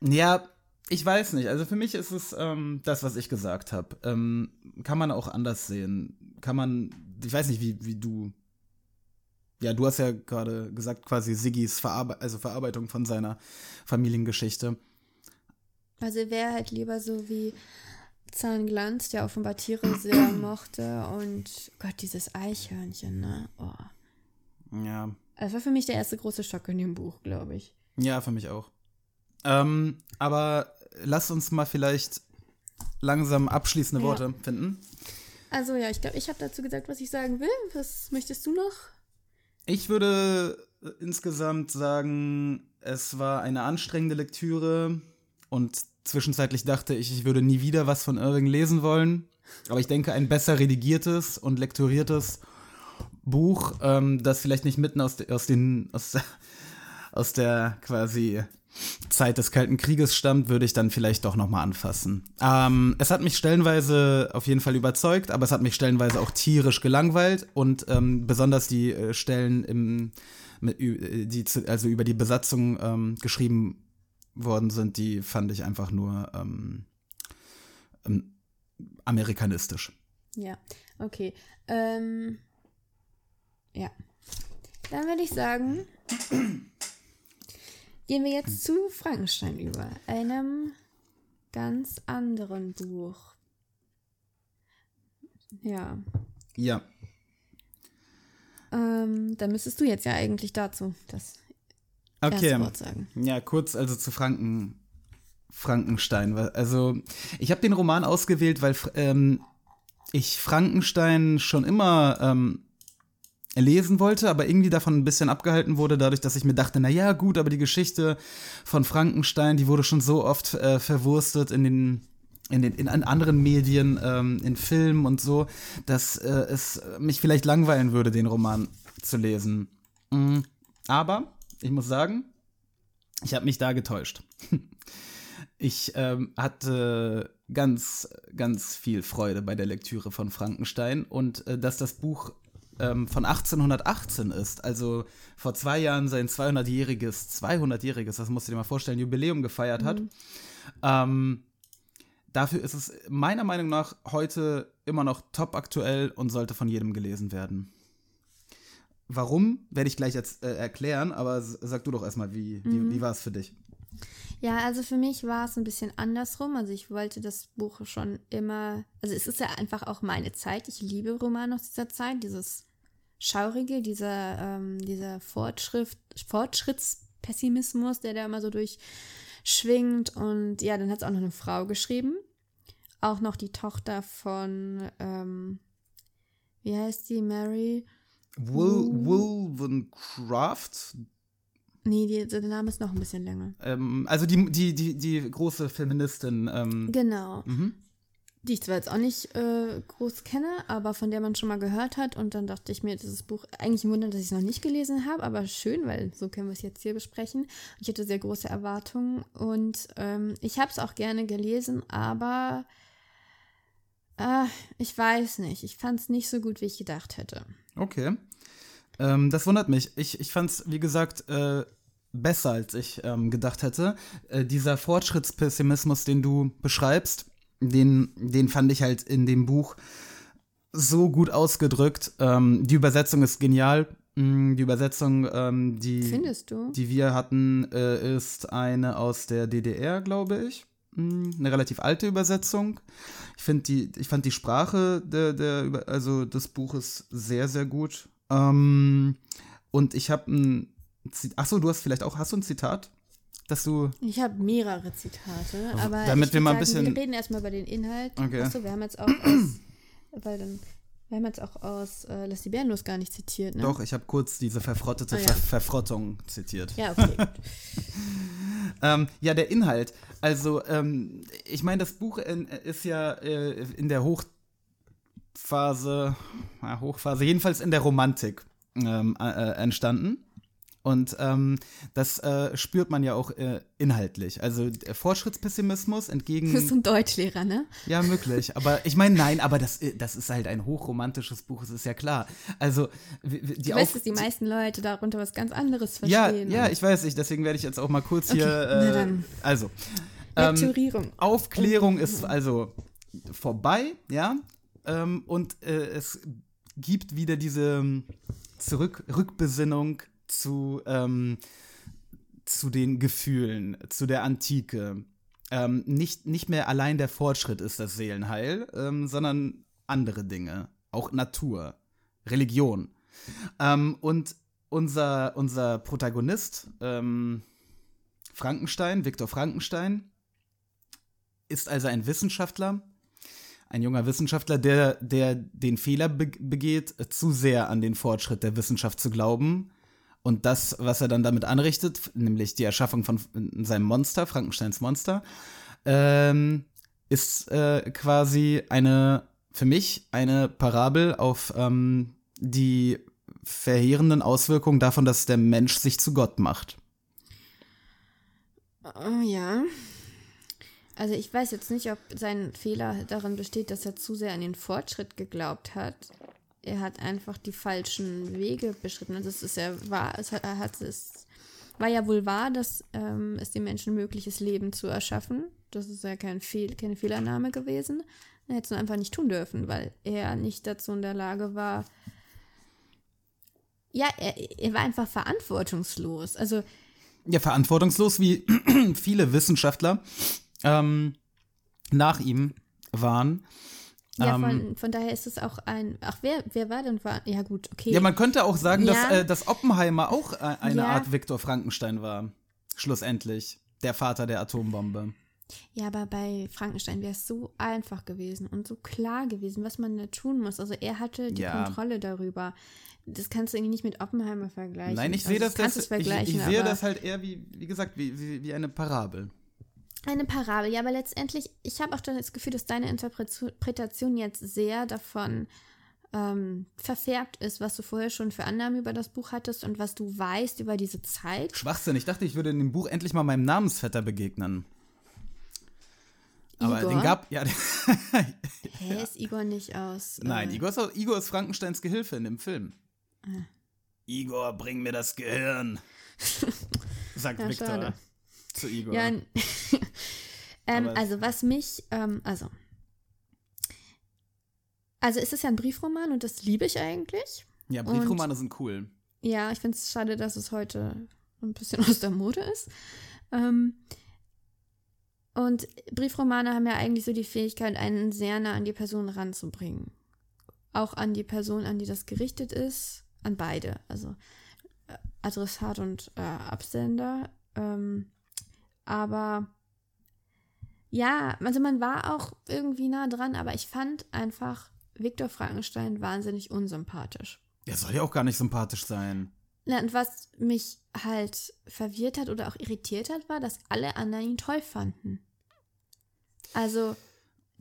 Ja, ich weiß nicht. Also für mich ist es ähm, das, was ich gesagt habe. Ähm, kann man auch anders sehen. Kann man, ich weiß nicht, wie, wie du. Ja, du hast ja gerade gesagt, quasi Siggis Verarbe also Verarbeitung von seiner Familiengeschichte. Also er wäre halt lieber so wie Zahnglanz, der offenbar Tiere sehr mochte. Und Gott, dieses Eichhörnchen, ne? Oh. Ja. Das war für mich der erste große Schock in dem Buch, glaube ich. Ja, für mich auch. Ähm, aber lass uns mal vielleicht langsam abschließende Ja. Worte finden. Also ja, ich glaube, ich habe dazu gesagt, was ich sagen will. Was möchtest du noch? Ich würde äh, insgesamt sagen, es war eine anstrengende Lektüre und zwischenzeitlich dachte ich, ich würde nie wieder was von Irving lesen wollen. Aber ich denke, ein besser redigiertes und lektoriertes Buch, ähm, das vielleicht nicht mitten aus, de, aus, den, aus, aus der quasi Zeit des Kalten Krieges stammt, würde ich dann vielleicht doch nochmal anfassen. Ähm, es hat mich stellenweise auf jeden Fall überzeugt, aber es hat mich stellenweise auch tierisch gelangweilt und ähm, besonders die äh, Stellen, im, mit, ü- die also über die Besatzung ähm, geschrieben worden sind, die fand ich einfach nur ähm, ähm, amerikanistisch. Ja, okay. Ähm, ja. Dann würde ich sagen, gehen wir jetzt zu Frankenstein über, einem ganz anderen Buch. Ja. Ja. Ähm, dann müsstest du jetzt ja eigentlich dazu das Okay. erste Wort sagen. Ja, kurz also zu Franken, Frankenstein. Also, ich habe den Roman ausgewählt, weil ähm, ich Frankenstein schon immer ähm, lesen wollte, aber irgendwie davon ein bisschen abgehalten wurde, dadurch, dass ich mir dachte, na ja, gut, aber die Geschichte von Frankenstein, die wurde schon so oft äh, verwurstet in den in den in, an anderen Medien, ähm, in Filmen und so, dass äh, es mich vielleicht langweilen würde, den Roman zu lesen. Mm, aber ich muss sagen, ich habe mich da getäuscht. Ich ähm, hatte ganz, ganz viel Freude bei der Lektüre von Frankenstein und äh, dass das Buch ähm, von 1818 ist, also vor zwei Jahren sein 200-jähriges, 200-jähriges, das musst du dir mal vorstellen, Jubiläum gefeiert hat. Ähm, dafür ist es meiner Meinung nach heute immer noch top aktuell und sollte von jedem gelesen werden. Warum, werde ich gleich jetzt äh, erklären, aber sag du doch erstmal, wie, wie, wie war es für dich? Ja, also für mich war es ein bisschen andersrum. Also ich wollte das Buch schon immer, also es ist ja einfach auch meine Zeit. Ich liebe Romane aus dieser Zeit, dieses Schaurige, dieser, ähm, dieser Fortschritt, Fortschrittspessimismus, der da immer so durchschwingt. Und ja, dann hat es auch noch eine Frau geschrieben. Auch noch die Tochter von, ähm, wie heißt die, Mary? Wool, Wollstonecraft, Nee, die, der Name ist noch ein bisschen länger. ähm, also die, die, die, die große Feministin. Ähm, Genau. mhm. die ich zwar jetzt auch nicht äh, groß kenne, aber von der man schon mal gehört hat. Und dann dachte ich mir, dieses Buch, eigentlich ein Wunder, dass ich es noch nicht gelesen habe, aber schön, weil so können wir es jetzt hier besprechen. Ich hatte sehr große Erwartungen und ähm, ich habe es auch gerne gelesen, aber äh, ich weiß nicht. Ich fand es nicht so gut, wie ich gedacht hätte. Okay. Ähm, das wundert mich. Ich, ich fand es, wie gesagt, äh, besser, als ich ähm, gedacht hätte. Äh, dieser Fortschrittspessimismus, den du beschreibst, den, den fand ich halt in dem Buch so gut ausgedrückt. Ähm, die Übersetzung ist genial. Mm, Die Übersetzung, ähm, die, die wir hatten, äh, ist eine aus der DDR, glaube ich. Mm, Eine relativ alte Übersetzung. Ich, die, ich fand die Sprache der, der, also des Buches sehr, sehr gut. Ähm, und ich habe ein Achso, du hast vielleicht auch, hast du ein Zitat, dass du. Ich habe mehrere Zitate, aber Damit ich wir mal ein sagen, bisschen- wir reden erstmal über den Inhalt. Okay. Achso, wir haben jetzt auch aus, weil dann, wir haben jetzt auch aus äh, Lass die Bärenlos gar nicht zitiert, ne? Doch, ich habe kurz diese verfrottete Ah, ja. Ver Verfrottung zitiert. Ja, okay. Ähm, ja, der Inhalt. Also, ähm, ich meine, das Buch in, ist ja äh, in der Hochphase, ja, Hochphase, jedenfalls in der Romantik ähm, äh, äh, entstanden. Und ähm, das äh, spürt man ja auch äh, inhaltlich. Also Fortschrittspessimismus entgegen. Du bist ein Deutschlehrer, ne? Ja, möglich. Aber ich meine, nein, aber das, äh, das ist halt ein hochromantisches Buch, das ist ja klar. Also, die Du weißt, dass die meisten Leute darunter was ganz anderes ja, verstehen. ja, und ich weiß nicht, deswegen werde ich jetzt auch mal kurz hier. na Äh, dann. also. ähm. Aufklärung ist also vorbei, ja. Ähm, und äh, es gibt wieder diese ähm, Zurück Rückbesinnung zu, ähm, zu den Gefühlen, zu der Antike. Ähm, nicht, nicht mehr allein der Fortschritt ist das Seelenheil, ähm, sondern andere Dinge, auch Natur, Religion. Ähm, und unser, unser Protagonist, ähm, Frankenstein, Viktor Frankenstein, ist also ein Wissenschaftler, ein junger Wissenschaftler, der, der den Fehler be begeht, zu sehr an den Fortschritt der Wissenschaft zu glauben. Und das, was er dann damit anrichtet, nämlich die Erschaffung von seinem Monster, Frankensteins Monster, ähm, ist äh, quasi eine, für mich, eine Parabel auf ähm, die verheerenden Auswirkungen davon, dass der Mensch sich zu Gott macht. Oh, ja. Also ich weiß jetzt nicht, ob sein Fehler darin besteht, dass er zu sehr an den Fortschritt geglaubt hat. Er hat einfach die falschen Wege beschritten. Also es ist ja wahr, es hat, er hat es war ja wohl wahr, dass ähm, es den Menschen möglich ist, Leben zu erschaffen. Das ist ja kein Fehl, keine Fehlernahme gewesen. Er hätte es einfach nicht tun dürfen, weil er nicht dazu in der Lage war. Ja, er, er war einfach verantwortungslos. Also ja, verantwortungslos, wie viele Wissenschaftler ähm, nach ihm waren. Ja, Ähm, von, von daher ist es auch ein. Ach, wer, wer war denn? War, ja, gut, okay. Ja, man könnte auch sagen, dass, Ja. äh, dass Oppenheimer auch äh, eine Ja. Art Viktor Frankenstein war. Schlussendlich. Der Vater der Atombombe. ja, aber bei Frankenstein wäre es so einfach gewesen und so klar gewesen, was man da tun muss. Also er hatte die Ja. Kontrolle darüber. Das kannst du irgendwie nicht mit Oppenheimer vergleichen. Nein, ich also, sehe das, das ich, sehe das halt eher wie, wie gesagt, wie, wie, wie eine Parabel. Eine Parabel, ja, aber letztendlich, ich habe auch das Gefühl, dass deine Interpretation jetzt sehr davon ähm, verfärbt ist, was du vorher schon für Annahmen über das Buch hattest und was du weißt über diese Zeit. Schwachsinn. Ich dachte, ich würde in dem Buch endlich mal meinem Namensvetter begegnen. Aber Igor? den gab, ja, Hä, ist Igor nicht aus? nein, äh, Igor ist, auch- Igor ist Frankensteins Gehilfe in dem Film. Ah. Igor, bring mir das Gehirn. Sagt Ja, Viktor zu Igor. Ja, ähm, also was mich, ähm, also, also es ist ja ein Briefroman und das liebe ich eigentlich. Ja, Briefromane sind cool. Ja, ich finde es schade, dass es heute ein bisschen aus der Mode ist. Ähm, und Briefromane haben ja eigentlich so die Fähigkeit, einen sehr nah an die Person ranzubringen. Auch an die Person, an die das gerichtet ist, an beide. Also äh, Adressat und äh, Absender. Ähm, aber ja, also man war auch irgendwie nah dran, aber ich fand einfach Viktor Frankenstein wahnsinnig unsympathisch. Der soll ja auch gar nicht sympathisch sein. Na, und was mich halt verwirrt hat oder auch irritiert hat, war, dass alle anderen ihn toll fanden. Also,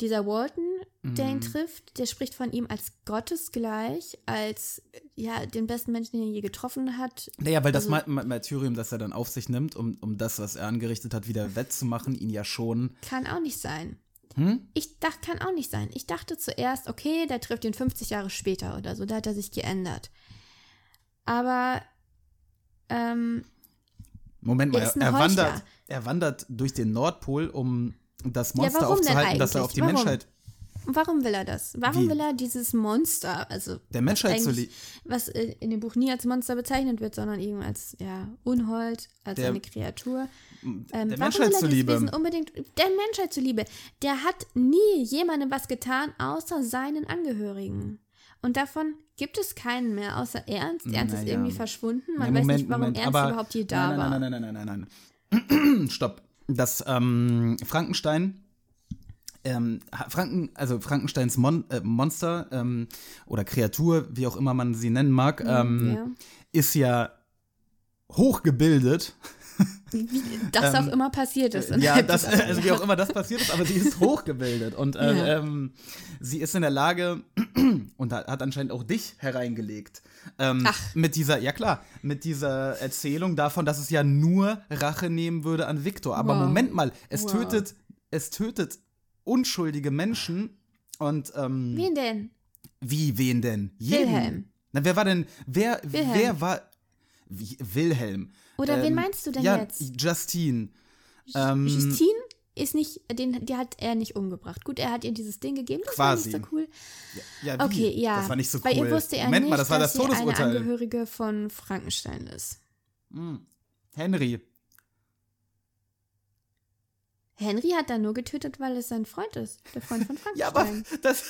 dieser Walton, der Mhm. ihn trifft, der spricht von ihm als gottesgleich, als ja, den besten Menschen, den er je getroffen hat. Naja, weil das Also- Ma Martyrium, das er dann auf sich nimmt, um, um das, was er angerichtet hat, wieder wettzumachen, ihn ja schon. Kann auch nicht sein. Hm? Ich dachte, kann auch nicht sein. Ich dachte zuerst, okay, der trifft ihn 50 Jahre später oder so, da hat er sich geändert. Aber, ähm, Moment mal, Er er, er, wandert, er wandert durch den Nordpol, um das Monster warum denn aufzuhalten, das er auf die? Warum? Menschheit, warum will er das? Warum Wie? will er dieses Monster, also der Menschheit was zu lieben. was äh, in dem Buch nie als Monster bezeichnet wird, sondern eben als ja Unhold, als Der- eine Kreatur. Ähm, der warum Menschheit will er dieses zuliebe. Wesen unbedingt der Menschheit zuliebe? Der hat nie jemandem was getan, außer seinen Angehörigen. Und davon gibt es keinen mehr, außer Ernst. Ernst ist Naja. irgendwie verschwunden. Man weiß Moment, nicht, warum Moment, Ernst aber- überhaupt je da nein, war. nein, Nein, nein, nein, nein, nein, nein. Stopp. Das ähm, Frankenstein, ähm, Franken, also Frankensteins Mon äh, Monster ähm, oder Kreatur, wie auch immer man sie nennen mag, ähm, ja. ist ja hochgebildet. das Ähm, auch immer passiert ist. Ja, das, also wie auch immer das passiert ist, aber sie ist hochgebildet und äh, Ja. ähm, sie ist in der Lage und hat, hat anscheinend auch dich hereingelegt. Ähm, Ach. Mit dieser, ja klar, mit dieser Erzählung davon, dass es ja nur Rache nehmen würde an Viktor. Aber Wow. Moment mal, es Wow. tötet, es tötet unschuldige Menschen und ähm, Wen denn? wie, wen denn? Jeden. Wilhelm. Na, wer war denn, wer, Wilhelm. wer war, wie, Wilhelm. Oder wen meinst du denn ja, jetzt? Justine. Ähm, Justine ist nicht, den, die hat er nicht umgebracht. Gut, er hat ihr dieses Ding gegeben, das Quasi. war nicht so cool. Ja, wie? Okay, ja. Das war nicht so cool. Bei ihr wusste er Moment nicht, mal, das war dass das sie eine. Angehörige von Frankenstein ist. Henry. Henry hat da nur getötet, weil es sein Freund ist. Der Freund von Ja, aber Frankenstein. das,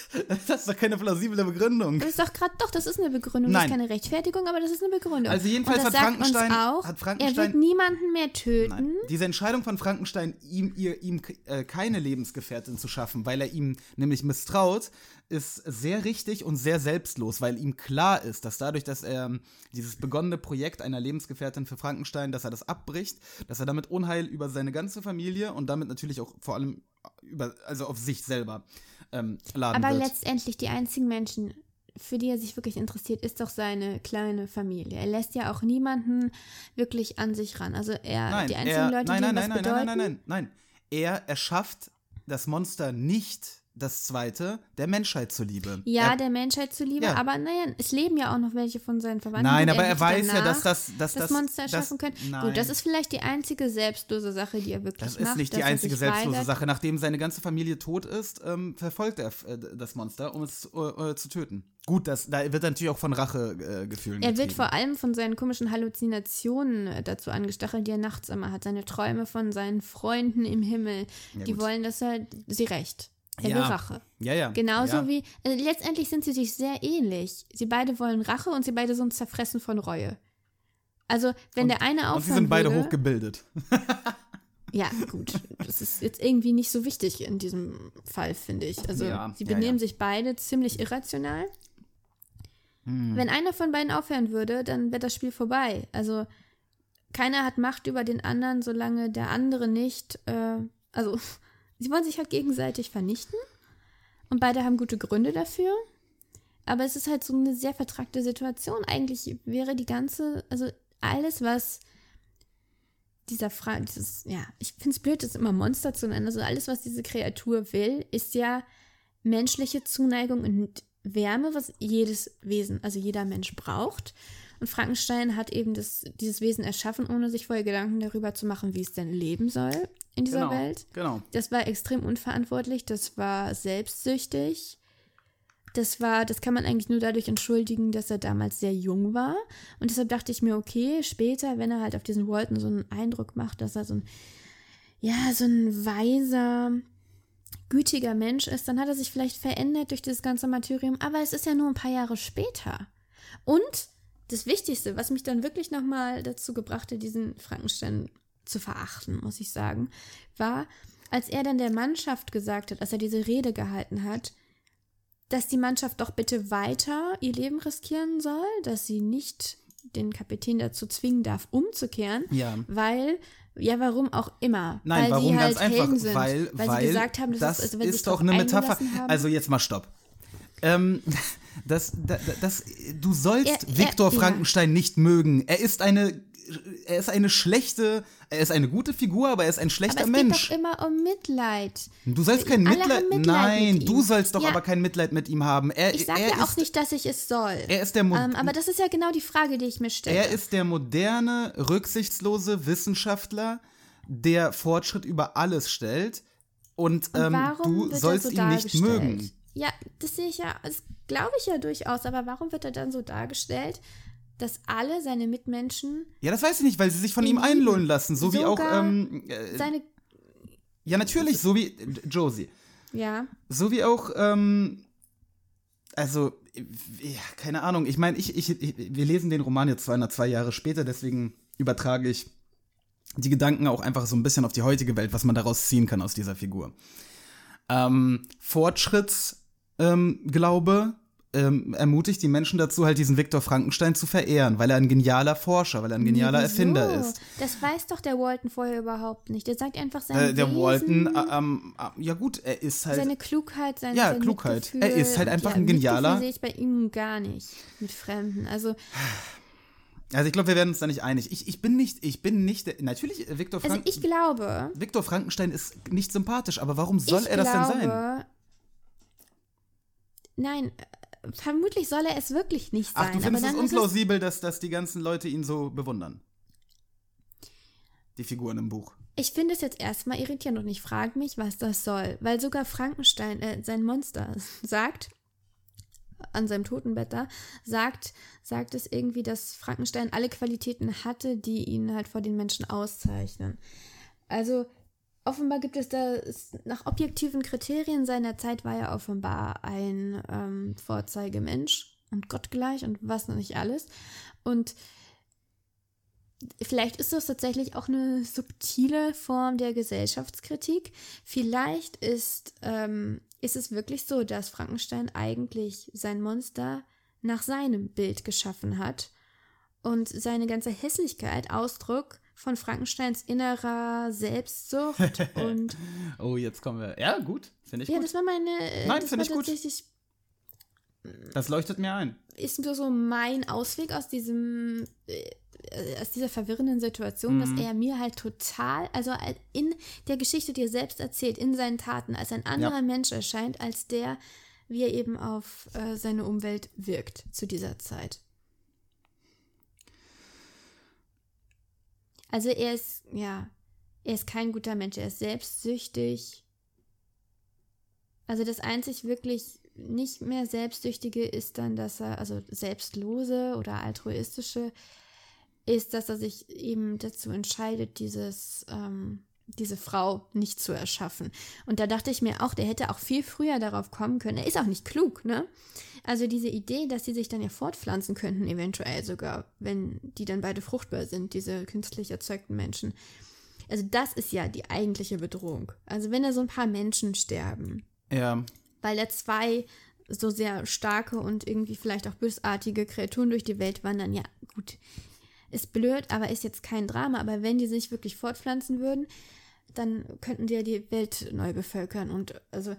das ist doch keine plausible Begründung. das ist doch gerade, doch, das ist eine Begründung. Das Nein. ist keine Rechtfertigung, aber das ist eine Begründung. Also jedenfalls das hat Frankenstein- auch, hat er Frankenstein- wird niemanden mehr töten. Nein. Diese Entscheidung von Frankenstein, ihm, ihr, ihm äh, keine Lebensgefährtin zu schaffen, weil er ihm nämlich misstraut, ist sehr richtig und sehr selbstlos, weil ihm klar ist, dass dadurch, dass er ähm, dieses begonnene Projekt einer Lebensgefährtin für Frankenstein, dass er das abbricht, dass er damit Unheil über seine ganze Familie und damit natürlich auch vor allem über, also auf sich selber ähm, laden Aber wird. letztendlich die einzigen Menschen, für die er sich wirklich interessiert, ist doch seine kleine Familie. Er lässt ja auch niemanden wirklich an sich ran. Also er, Nein, die einzigen er, Leute, nein, die ihm nein, was nein, bedeuten. nein, nein, nein, nein, nein. Er erschafft das Monster nicht das zweite der Menschheit zuliebe. Ja, er, der Menschheit zuliebe, Ja. aber naja, es leben ja auch noch welche von seinen Verwandten. Nein, aber er wird weiß ja, dass das- dass das das- Monster das- erschaffen können. nein. Gut, das ist vielleicht die einzige selbstlose Sache, die er wirklich das macht. ist nicht die einzige selbstlose weigert. Sache. Nachdem seine ganze Familie tot ist, ähm, verfolgt er äh, das Monster, um es äh, äh, zu töten. Gut, das, da wird er natürlich auch von Rachegefühlen äh, Er wird getrieben. vor allem von seinen komischen Halluzinationen äh, dazu angestachelt, die er nachts immer hat. Seine Träume von seinen Freunden im Himmel. die gut. wollen, dass er sie rächt. Er Ja. will Rache. Ja, ja. Genauso ja. wie, äh, letztendlich sind sie sich sehr ähnlich. Sie beide wollen Rache und sie beide sind zerfressen von Reue. Also, wenn der eine aufhören Und sie sind beide würde, hochgebildet. Ja, gut. Das ist jetzt irgendwie nicht so wichtig in diesem Fall, finde ich. Also, Ja, sie benehmen sich beide ziemlich irrational. Hm. Wenn einer von beiden aufhören würde, dann wäre das Spiel vorbei. Also, keiner hat Macht über den anderen, solange der andere nicht. Äh, also, sie wollen sich halt gegenseitig vernichten. Und beide haben gute Gründe dafür. Aber es ist halt so eine sehr vertragte Situation. Eigentlich wäre die ganze, also alles, was dieser Fra dieses, ja, ich finde es blöd, das immer Monster zu nennen. Also alles, was diese Kreatur will, ist ja menschliche Zuneigung und Wärme, was jedes Wesen, also jeder Mensch braucht. Und Frankenstein hat eben das, dieses Wesen erschaffen, ohne sich vorher Gedanken darüber zu machen, wie es denn leben soll in dieser genau, Welt. Genau. Das war extrem unverantwortlich, das war selbstsüchtig. Das war, das kann man eigentlich nur dadurch entschuldigen, dass er damals sehr jung war. Und deshalb dachte ich mir, okay, später, wenn er halt auf diesen Walton so einen Eindruck macht, dass er so ein, ja, so ein weiser, gütiger Mensch ist, dann hat er sich vielleicht verändert durch dieses ganze Martyrium. Aber es ist ja nur ein paar Jahre später. Und das Wichtigste, was mich dann wirklich nochmal dazu gebracht hat, diesen Frankenstein zu verachten, muss ich sagen, war, als er dann der Mannschaft gesagt hat, als er diese Rede gehalten hat, dass die Mannschaft doch bitte weiter ihr Leben riskieren soll, dass sie nicht den Kapitän dazu zwingen darf, umzukehren, Ja. weil, ja, warum auch immer. Nein, weil warum die halt ganz einfach? Helden sind, weil, weil, weil sie gesagt haben, das, das ist, also, sie sich ist doch eine Metapher. Also jetzt mal Stopp. Ähm, das, das, das, du sollst er- Viktor ja. Frankenstein nicht mögen. Er ist eine, er ist eine schlechte, er ist eine gute Figur, aber er ist ein schlechter aber es Mensch. geht doch immer um Mitleid. Du sollst kein Mitleid, Mitleid nein, mit du sollst doch Ja. aber kein Mitleid mit ihm haben. Er, Ich sage ja auch nicht, dass ich es soll. Er ist der Mo ähm, aber das ist ja genau die Frage, die ich mir stelle. Er ist der moderne, rücksichtslose Wissenschaftler, der Fortschritt über alles stellt. Und, Und ähm, warum du sollst so ihn nicht mögen. Ja, das sehe ich ja, das glaube ich ja durchaus, aber warum wird er dann so dargestellt, dass alle seine Mitmenschen Ja, das weiß ich nicht, weil sie sich von ihm einlullen lassen. So wie auch. Ähm, äh, seine, ja, natürlich, so wie äh, Josie. ja, So wie auch. Ähm, also, ja, keine Ahnung. Ich meine, ich, ich, ich, wir lesen den Roman jetzt 202 Jahre später, deswegen übertrage ich die Gedanken auch einfach so ein bisschen auf die heutige Welt, was man daraus ziehen kann aus dieser Figur. Ähm, Fortschrittsglaube ähm, Glaube ähm, ermutigt die Menschen dazu, halt diesen Viktor Frankenstein zu verehren, weil er ein genialer Forscher, weil er ein genialer Nee? Erfinder ist. Das weiß doch der Walton vorher überhaupt nicht. Der sagt einfach sein Äh, der Wesen, Walton, äh, ähm, äh, ja gut, er ist halt. seine Klugheit, sein, Ja, sein Klugheit. Mitgefühl. Er ist halt einfach ja, ein genialer- Mitgefühl sehe ich bei ihm gar nicht mit Fremden. Also, also ich glaube, wir werden uns da nicht einig. Ich, ich bin nicht, ich bin nicht, natürlich, äh, Viktor, also Frank ich glaube, Viktor Frankenstein ist nicht sympathisch, aber warum soll er das glaube, denn sein? Nein, vermutlich soll er es wirklich nicht sein. Ach, du findest es unplausibel, dass, dass die ganzen Leute ihn so bewundern. Die Figuren im Buch. Ich finde es jetzt erstmal irritierend und ich frage mich, was das soll. Weil sogar Frankenstein, äh, sein Monster, sagt, an seinem Totenbett da, sagt, sagt es irgendwie, dass Frankenstein alle Qualitäten hatte, die ihn halt vor den Menschen auszeichnen. Also offenbar gibt es da, nach objektiven Kriterien seiner Zeit war er offenbar ein ähm, Vorzeigemensch und gottgleich und was noch nicht alles. Und Vielleicht ist das tatsächlich auch eine subtile Form der Gesellschaftskritik. Vielleicht ist, ähm, ist es wirklich so, dass Frankenstein eigentlich sein Monster nach seinem Bild geschaffen hat und seine ganze Hässlichkeit Ausdruck von Frankensteins innerer Selbstsucht und Oh, jetzt kommen wir. Ja, gut. Finde ich ja, gut. das war meine äh, Nein, das finde ich gut. Das leuchtet mir ein. ist nur so mein Ausweg aus diesem äh, aus dieser verwirrenden Situation, dass er mir halt total, also al- in der Geschichte, die er selbst erzählt, in seinen Taten, als ein anderer Ja. Mensch erscheint, als der, wie er eben auf äh, seine Umwelt wirkt zu dieser Zeit. Also er ist, ja, er ist kein guter Mensch, er ist selbstsüchtig. Also das einzig wirklich nicht mehr Selbstsüchtige ist dann, dass er, also Selbstlose oder altruistische, ist, dass er sich eben dazu entscheidet, dieses, ähm, diese Frau nicht zu erschaffen. Und da dachte ich mir auch, der hätte auch viel früher darauf kommen können. Er ist auch nicht klug, ne? Also diese Idee, dass sie sich dann ja fortpflanzen könnten, eventuell sogar, wenn die dann beide fruchtbar sind, diese künstlich erzeugten Menschen. Also das ist ja die eigentliche Bedrohung. Also wenn da so ein paar Menschen sterben, Ja. weil da zwei so sehr starke und irgendwie vielleicht auch bösartige Kreaturen durch die Welt wandern, ja, gut, ist blöd, aber ist jetzt kein Drama. Aber wenn die sich wirklich fortpflanzen würden, dann könnten die ja die Welt neu bevölkern. Und also,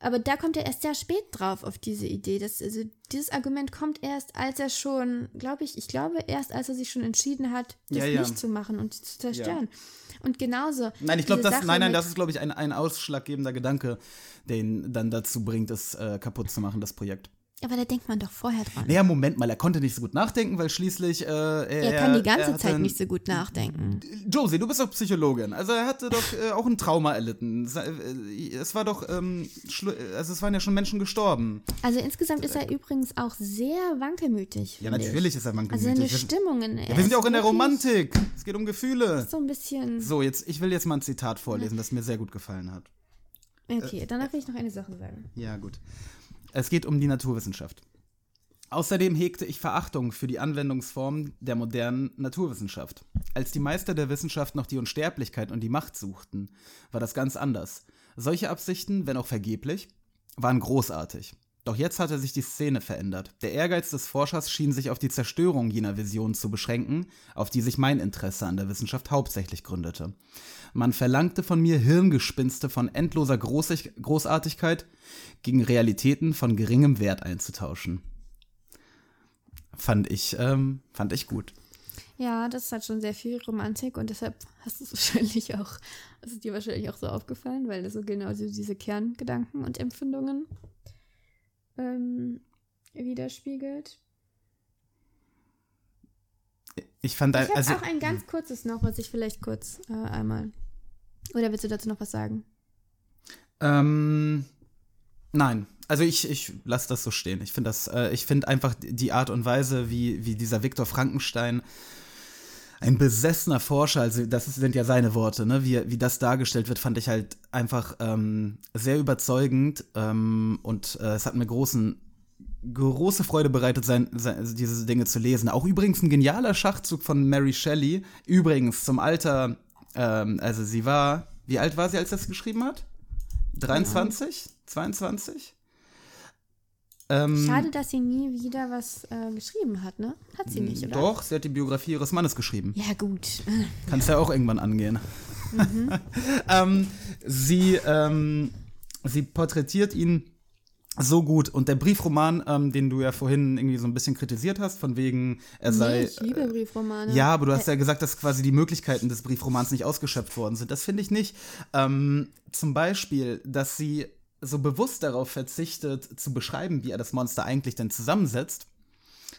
aber da kommt er erst sehr spät drauf auf diese Idee. Das, also dieses Argument kommt erst, als er schon, glaube ich, ich glaube erst, als er sich schon entschieden hat, das Ja, ja. nicht zu machen und zu zerstören. Und genauso. Nein, ich glaube, das, Sache nein, nein, das ist, glaube ich, ein, ein ausschlaggebender Gedanke, den dann dazu bringt, es äh, kaputt zu machen, das Projekt. Aber da denkt man doch vorher dran. Naja, Moment mal, er konnte nicht so gut nachdenken, weil schließlich. Äh, er, er kann die ganze Zeit ein- nicht so gut nachdenken. Josie, du bist doch Psychologin. Also er hatte doch äh, auch ein Trauma erlitten. Es, äh, war doch, ähm, also es waren ja schon Menschen gestorben. Also insgesamt ist er übrigens auch sehr wankelmütig. Ja, natürlich ich. ist er wankelmütig. Also seine Wir- Stimmungen. ja, wir sind ja auch in der Romantik. Es geht um Gefühle. So ein bisschen. So, jetzt, ich will jetzt mal ein Zitat vorlesen, das mir sehr gut gefallen hat. Okay, danach will ich noch eine Sache sagen. Ja, gut. Es geht um die Naturwissenschaft. Außerdem hegte ich Verachtung für die Anwendungsform der modernen Naturwissenschaft. Als die Meister der Wissenschaft noch die Unsterblichkeit und die Macht suchten, war das ganz anders. Solche Absichten, wenn auch vergeblich, waren großartig. Doch jetzt hatte sich die Szene verändert. Der Ehrgeiz des Forschers schien sich auf die Zerstörung jener Visionen zu beschränken, auf die sich mein Interesse an der Wissenschaft hauptsächlich gründete. Man verlangte von mir Hirngespinste von endloser Großig Großartigkeit gegen Realitäten von geringem Wert einzutauschen. Fand ich, ähm, fand ich gut. Ja, das hat schon sehr viel Romantik und deshalb hast du es wahrscheinlich auch, ist dir wahrscheinlich auch so aufgefallen, weil das so genau diese Kerngedanken und Empfindungen ähm, widerspiegelt. Ich fand, Ich also, auch ein ganz kurzes noch, was ich vielleicht kurz äh, einmal. Oder willst du dazu noch was sagen? Ähm, nein. Also ich, ich lasse das so stehen. Ich finde das, äh, ich finde einfach die Art und Weise, wie, wie dieser Viktor Frankenstein ein besessener Forscher, also das sind ja seine Worte, ne? wie, wie das dargestellt wird, fand ich halt einfach ähm, sehr überzeugend ähm, und äh, es hat mir großen, große Freude bereitet, sein, sein, also diese Dinge zu lesen. Auch übrigens ein genialer Schachzug von Mary Shelley. Übrigens zum Alter, ähm, also sie war, wie alt war sie, als sie das geschrieben hat? 23? 22? Ähm, Schade, dass sie nie wieder was äh, geschrieben hat, ne? Hat sie nicht, oder? Doch, sie hat die Biografie ihres Mannes geschrieben. Ja, gut. Kannst ja auch irgendwann angehen. ähm, sie, ähm, sie porträtiert ihn so gut. Und der Briefroman, ähm, den du ja vorhin irgendwie so ein bisschen kritisiert hast, von wegen, er sei. nee, ich liebe Briefromane. Ja, aber du hast ja gesagt, dass quasi die Möglichkeiten des Briefromans nicht ausgeschöpft worden sind. Das finde ich nicht. Ähm, zum Beispiel, dass sie so bewusst darauf verzichtet, zu beschreiben, wie er das Monster eigentlich denn zusammensetzt.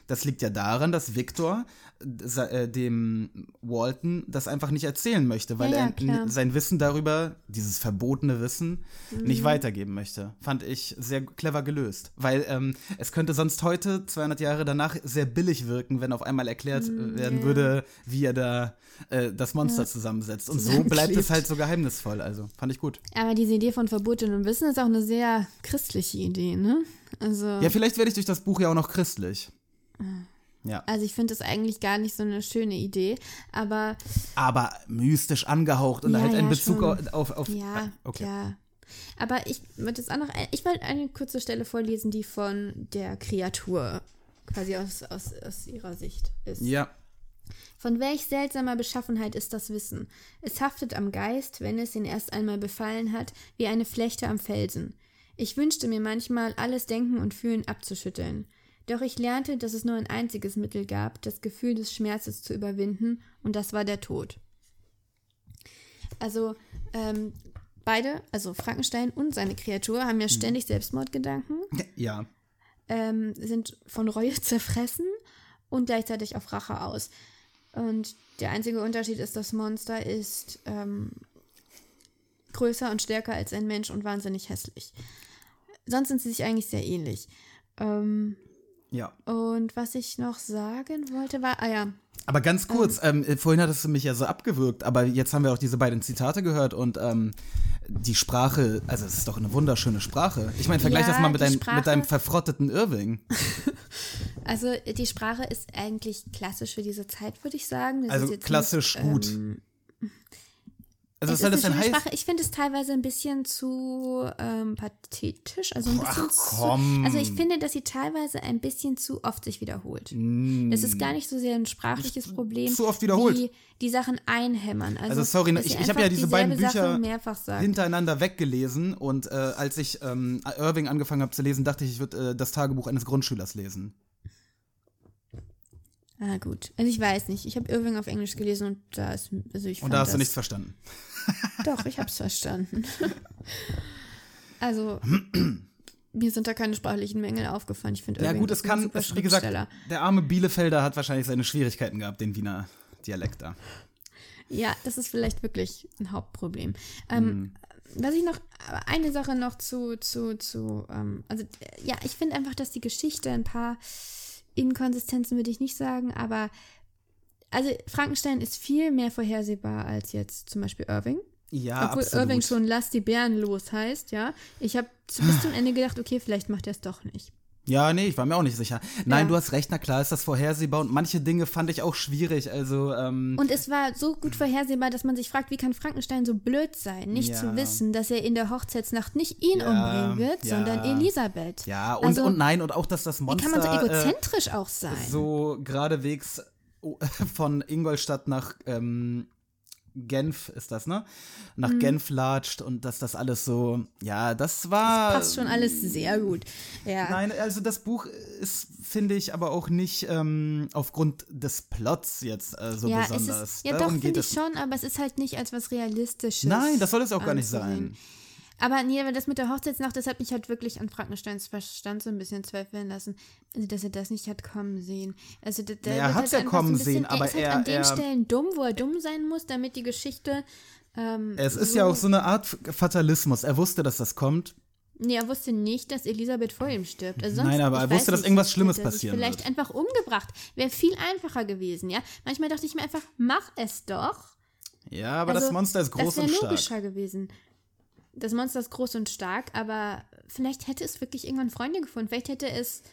Das liegt ja daran, dass Victor äh, dem Walton das einfach nicht erzählen möchte, weil Ja, ja, er sein Wissen darüber, dieses verbotene Wissen, Mhm. nicht weitergeben möchte. Fand ich sehr clever gelöst. Weil ähm, es könnte sonst heute, 200 Jahre danach, sehr billig wirken, wenn auf einmal erklärt äh, werden Mhm, ja. würde, wie er da äh, das Monster zusammensetzt. Und so bleibt es halt so geheimnisvoll. Also fand ich gut. Aber diese Idee von verbotenem Wissen ist auch eine sehr christliche Idee, ne? Also, Ja, vielleicht werde ich durch das Buch ja auch noch christlich. Ja. also ich finde das eigentlich gar nicht so eine schöne Idee, aber aber mystisch angehaucht und Ja, halt in ja, Bezug schon. auf, auf ja, äh, okay. ja. Aber ich würde jetzt auch noch, ich wollte eine kurze Stelle vorlesen, die von der Kreatur quasi aus, aus, aus ihrer Sicht ist. Ja. Von welch seltsamer Beschaffenheit ist das Wissen? Es haftet am Geist, wenn es ihn erst einmal befallen hat, wie eine Flechte am Felsen. Ich wünschte mir manchmal, alles Denken und Fühlen abzuschütteln. Doch ich lernte, dass es nur ein einziges Mittel gab, das Gefühl des Schmerzes zu überwinden, und das war der Tod. Also, ähm, beide, also Frankenstein und seine Kreatur, haben ja ständig Selbstmordgedanken Ja. ähm, sind von Reue zerfressen und gleichzeitig auf Rache aus. Und der einzige Unterschied ist, das Monster ist ähm, größer und stärker als ein Mensch und wahnsinnig hässlich. Sonst sind sie sich eigentlich sehr ähnlich. Ähm, Ja. und was ich noch sagen wollte, war, ah ja, Aber ganz kurz, ähm, äh, vorhin hattest du mich ja so abgewürgt, aber jetzt haben wir auch diese beiden Zitate gehört und ähm, die Sprache, also es ist doch eine wunderschöne Sprache. Ich meine, vergleich Ja, das mal mit, dein, Sprache- mit deinem verfrotteten Irving. also die Sprache ist eigentlich klassisch für diese Zeit, würde ich sagen. Das ist Also jetzt klassisch nicht, gut. Also was soll das denn heißen? Sprache. Ich finde es teilweise ein bisschen zu ähm, pathetisch. Also ein Ach, bisschen komm. zu. Also ich finde, dass sie teilweise ein bisschen zu oft sich wiederholt. Das ist gar nicht so sehr ein sprachliches Problem. Mm. zu oft wiederholt. Wie die Sachen einhämmern. Also, Also sorry, ich, ich habe ja diese beiden Bücher hintereinander weggelesen und äh, als ich ähm, Irving angefangen habe zu lesen, dachte ich, ich würde äh, das Tagebuch eines Grundschülers lesen. Ah, gut. Also ich weiß nicht. Ich habe Irving auf Englisch gelesen und da ist. Also ich Und da hast das, du nichts verstanden. Doch, ich hab's verstanden. also, mir sind da keine sprachlichen Mängel aufgefallen. Ich finde Ja gut, es kann, es, wie gesagt, der arme Bielefelder hat wahrscheinlich seine Schwierigkeiten gehabt, den Wiener Dialekt da. Ja, das ist vielleicht wirklich ein Hauptproblem. Ähm, Was ich noch, eine Sache noch zu, zu, zu, ähm, also ja, ich finde einfach, dass die Geschichte ein paar Inkonsistenzen würde ich nicht sagen, aber also Frankenstein ist viel mehr vorhersehbar als jetzt zum Beispiel Irving. Ja, Obwohl absolut. Irving schon Lass die Bären los heißt, ja. Ich habe bis zum Ende gedacht, okay, vielleicht macht er es doch nicht. Ja, nee, ich war mir auch nicht sicher. Nein, Ja. du hast recht, na klar ist das vorhersehbar und manche Dinge fand ich auch schwierig. Also, ähm, Und es war so gut vorhersehbar, dass man sich fragt, wie kann Frankenstein so blöd sein, nicht Ja. zu wissen, dass er in der Hochzeitsnacht nicht ihn Ja, umbringen wird, sondern Elisabeth. ja, und, also, und nein, und auch, dass das Wie Monster kann man so äh, egozentrisch auch sein? so geradewegs von Ingolstadt nach ähm, Genf ist das, ne? Nach Mhm. Genf latscht und dass das alles so, ja, das war. Passt schon alles sehr gut. Ja. Nein, also das Buch ist, finde ich, aber auch nicht ähm, aufgrund des Plots jetzt äh, so ja, besonders. Es ist, ja, Darum doch, finde ich schon, aber es ist halt nicht als was Realistisches. Nein, das soll es auch gar nicht anzusehen. sein. Aber nee, aber das mit der Hochzeitsnacht, das hat mich halt wirklich an Frankensteins Verstand so ein bisschen zweifeln lassen. Also, dass er das nicht hat kommen sehen. Also, der, der Ja, er wird hat's halt ja kommen so bisschen, sehen, aber er ist halt er- an den er- Stellen dumm, wo er dumm sein muss, damit die Geschichte. Ähm, Es ist so, ja auch so eine Art Fatalismus. Er wusste, dass das kommt. Nee, er wusste nicht, dass Elisabeth vor ihm stirbt. Also sonst, Nein, aber er wusste, dass nicht, irgendwas Schlimmes hätte er sich passieren Vielleicht wird. einfach umgebracht. Wäre viel einfacher gewesen, ja. Manchmal dachte ich mir einfach, mach es doch. Ja, aber das Also, Monster ist groß das wäre und stark. logischer gewesen. Das Monster ist groß und stark, aber vielleicht hätte es wirklich irgendwann Freunde gefunden. Vielleicht hätte es.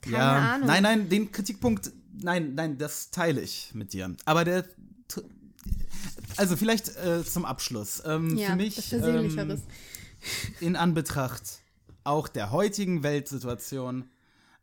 Keine ja, Ahnung. Nein, nein, den Kritikpunkt, nein, nein, das teile ich mit dir. Aber der, also vielleicht äh, zum Abschluss. Ähm, ja, für mich das Versöhnlicheres. ähm, in Anbetracht auch der heutigen Weltsituation,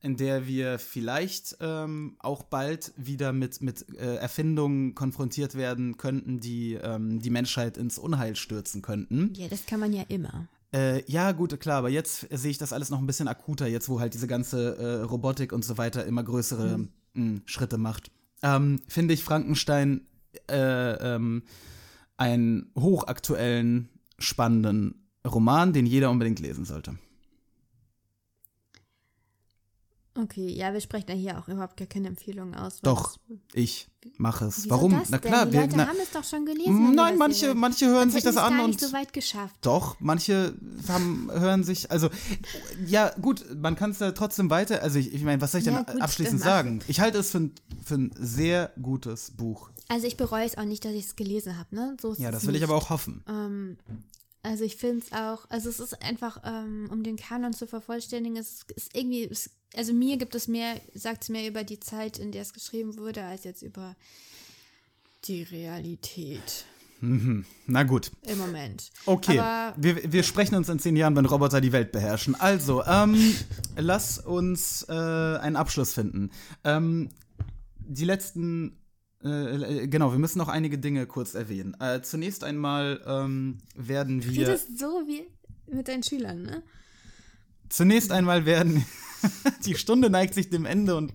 in der wir vielleicht ähm, auch bald wieder mit, mit äh, Erfindungen konfrontiert werden könnten, die ähm, die Menschheit ins Unheil stürzen könnten. Ja, das kann man ja immer. Äh, ja, gut, klar, aber jetzt sehe ich das alles noch ein bisschen akuter, jetzt wo halt diese ganze äh, Robotik und so weiter immer größere mh, Schritte macht. Ähm, Finde ich Frankenstein äh, ähm, einen hochaktuellen, spannenden Roman, den jeder unbedingt lesen sollte. Okay, ja, wir sprechen ja hier auch überhaupt gar keine Empfehlungen aus. Doch, ich mache es. Warum? Na klar, die wir, Leute na, haben es doch schon gelesen. Nein, manche, manche hören sich das an gar und nicht so weit geschafft. Doch, manche haben, hören sich, also, ja, gut, man kann es da trotzdem weiter, also ich, ich meine, was soll ich Ja, denn gut, abschließend dann mach. sagen? Ich halte es für ein, für ein sehr gutes Buch. Also ich bereue es auch nicht, dass ich es gelesen habe, ne? So Ja, das will ich nicht. aber auch hoffen. Ähm, also ich finde es auch, also es ist einfach, ähm, um den Kanon zu vervollständigen, es ist irgendwie, es, also mir gibt es mehr, sagt es mehr über die Zeit, in der es geschrieben wurde, als jetzt über die Realität Na gut. im Moment. Okay, Aber wir, wir sprechen uns in zehn Jahren, wenn Roboter die Welt beherrschen. Also, ähm, lass uns äh, einen Abschluss finden. Ähm, die letzten, äh, äh, genau, wir müssen noch einige Dinge kurz erwähnen. Äh, zunächst einmal ähm, werden du wir, redest so wie mit deinen Schülern, ne? zunächst einmal werden, die Stunde neigt sich dem Ende und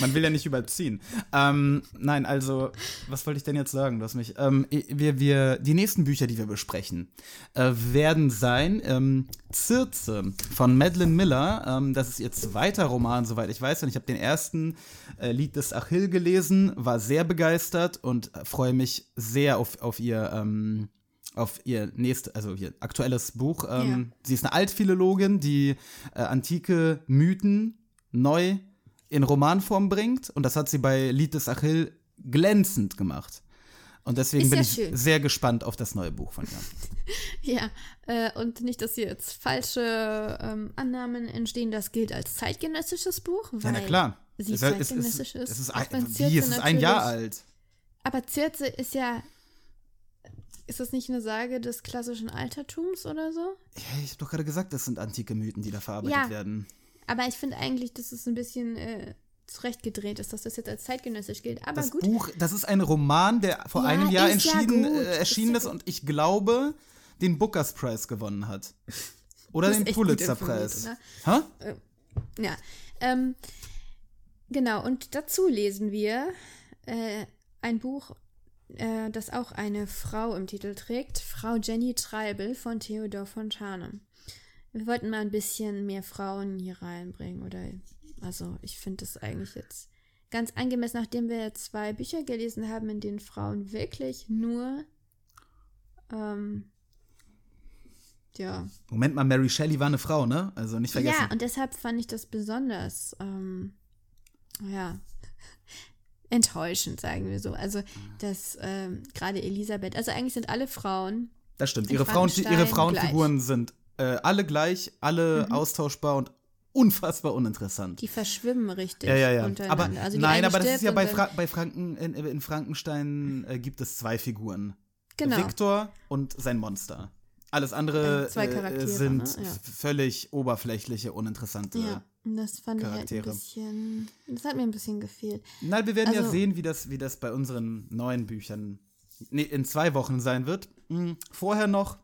man will ja nicht überziehen. Ähm, nein, also, was wollte ich denn jetzt sagen? Du hast mich, ähm, wir, wir, die nächsten Bücher, die wir besprechen, äh, werden sein ähm, Circe von Madeline Miller. Ähm, das ist ihr zweiter Roman, soweit ich weiß. Und ich habe den ersten äh, Lied des Achill gelesen, war sehr begeistert und äh, freue mich sehr auf, auf ihr. Auf ihr nächstes, also ihr aktuelles Buch. Ähm, Sie ist eine Altphilologin, die äh, antike Mythen neu in Romanform bringt. Und das hat sie bei Lied des Achill glänzend gemacht. Und deswegen Ist bin ja ich schön. sehr gespannt auf das neue Buch von ihr. Ja, äh, und nicht, dass hier jetzt falsche ähm, Annahmen entstehen, das gilt als zeitgenössisches Buch. Ja, na weil klar. Sie Es ist- es zeitgenössisch ist. Es ist ein, wie, es ist ein Jahr alt. Aber Circe ist ja. Ist das nicht eine Sage des klassischen Altertums oder so? Ja, ich habe doch gerade gesagt, das sind antike Mythen, die da verarbeitet Ja. werden. Aber ich finde eigentlich, dass es ein bisschen äh, zurechtgedreht ist, dass das jetzt als zeitgenössisch gilt. Aber Das gut. Buch, das ist ein Roman, der vor Ja, einem Jahr ja entschieden, gut. äh, erschienen Ist ist ja und ich glaube, den Bookers Prize gewonnen hat. Oder den Pulitzer Preis. oder? Hä? Ja. Ähm, genau, und dazu lesen wir äh, ein Buch, äh, das auch eine Frau im Titel trägt, Frau Jenny Treibel von Theodor Fontane. Wir wollten mal ein bisschen mehr Frauen hier reinbringen, oder also ich finde es eigentlich jetzt ganz angemessen, nachdem wir zwei Bücher gelesen haben, in denen Frauen wirklich nur ähm, ja, Moment mal, Mary Shelley war eine Frau, ne? Also nicht vergessen. ja, und deshalb fand ich das besonders, ähm, ja, enttäuschend, sagen wir so. Also, dass ähm, gerade Elisabeth, also eigentlich sind alle Frauen, das stimmt. Ihre, Frauen, ihre Frauenfiguren sind äh, alle gleich, alle Mhm. austauschbar und unfassbar uninteressant. die verschwimmen richtig Ja, ja, ja. Aber also nein, aber das ist ja bei, Fra bei Franken, in, in Frankenstein äh, gibt es zwei Figuren. Genau. Victor und sein Monster. Alles andere äh, sind ne? Ja. völlig oberflächliche, uninteressante. Ja, das fand ich Charaktere. halt ein bisschen, das hat mir ein bisschen gefehlt. Na, wir werden ja Also- sehen, wie das, wie das bei unseren neuen Büchern nee, in zwei Wochen sein wird. Hm, Vorher noch,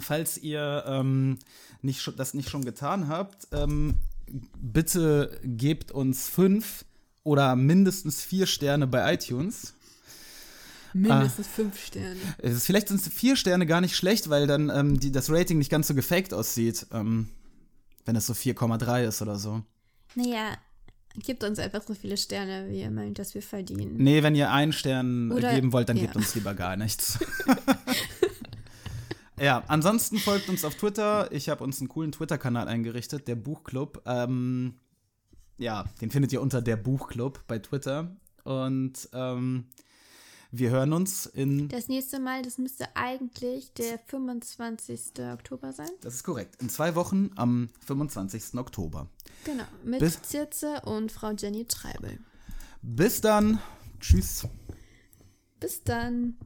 falls ihr ähm, nicht, das nicht schon getan habt, ähm, bitte gebt uns fünf oder mindestens vier Sterne bei iTunes. Mindestens fünf Sterne. Ist, vielleicht sind vier Sterne gar nicht schlecht, weil dann ähm, die, das Rating nicht ganz so gefaked aussieht. Ähm, wenn es so 4,3 ist oder so. Naja, gebt uns einfach so viele Sterne, wie ihr meint, dass wir verdienen. Nee, wenn ihr einen Stern Oder- geben wollt, dann ja. gebt uns lieber gar nichts. ja, ansonsten folgt uns auf Twitter. Ich habe uns einen coolen Twitter-Kanal eingerichtet, der Buchclub. Ähm, ja, den findet ihr unter der Buchclub bei Twitter. Und ähm, wir hören uns in. Das nächste Mal, das müsste eigentlich der 25. Oktober sein. Das ist korrekt. In zwei Wochen am 25. Oktober. Genau, mit Bis- Circe und Frau Jenny Treibel. Bis dann. Tschüss. Bis dann.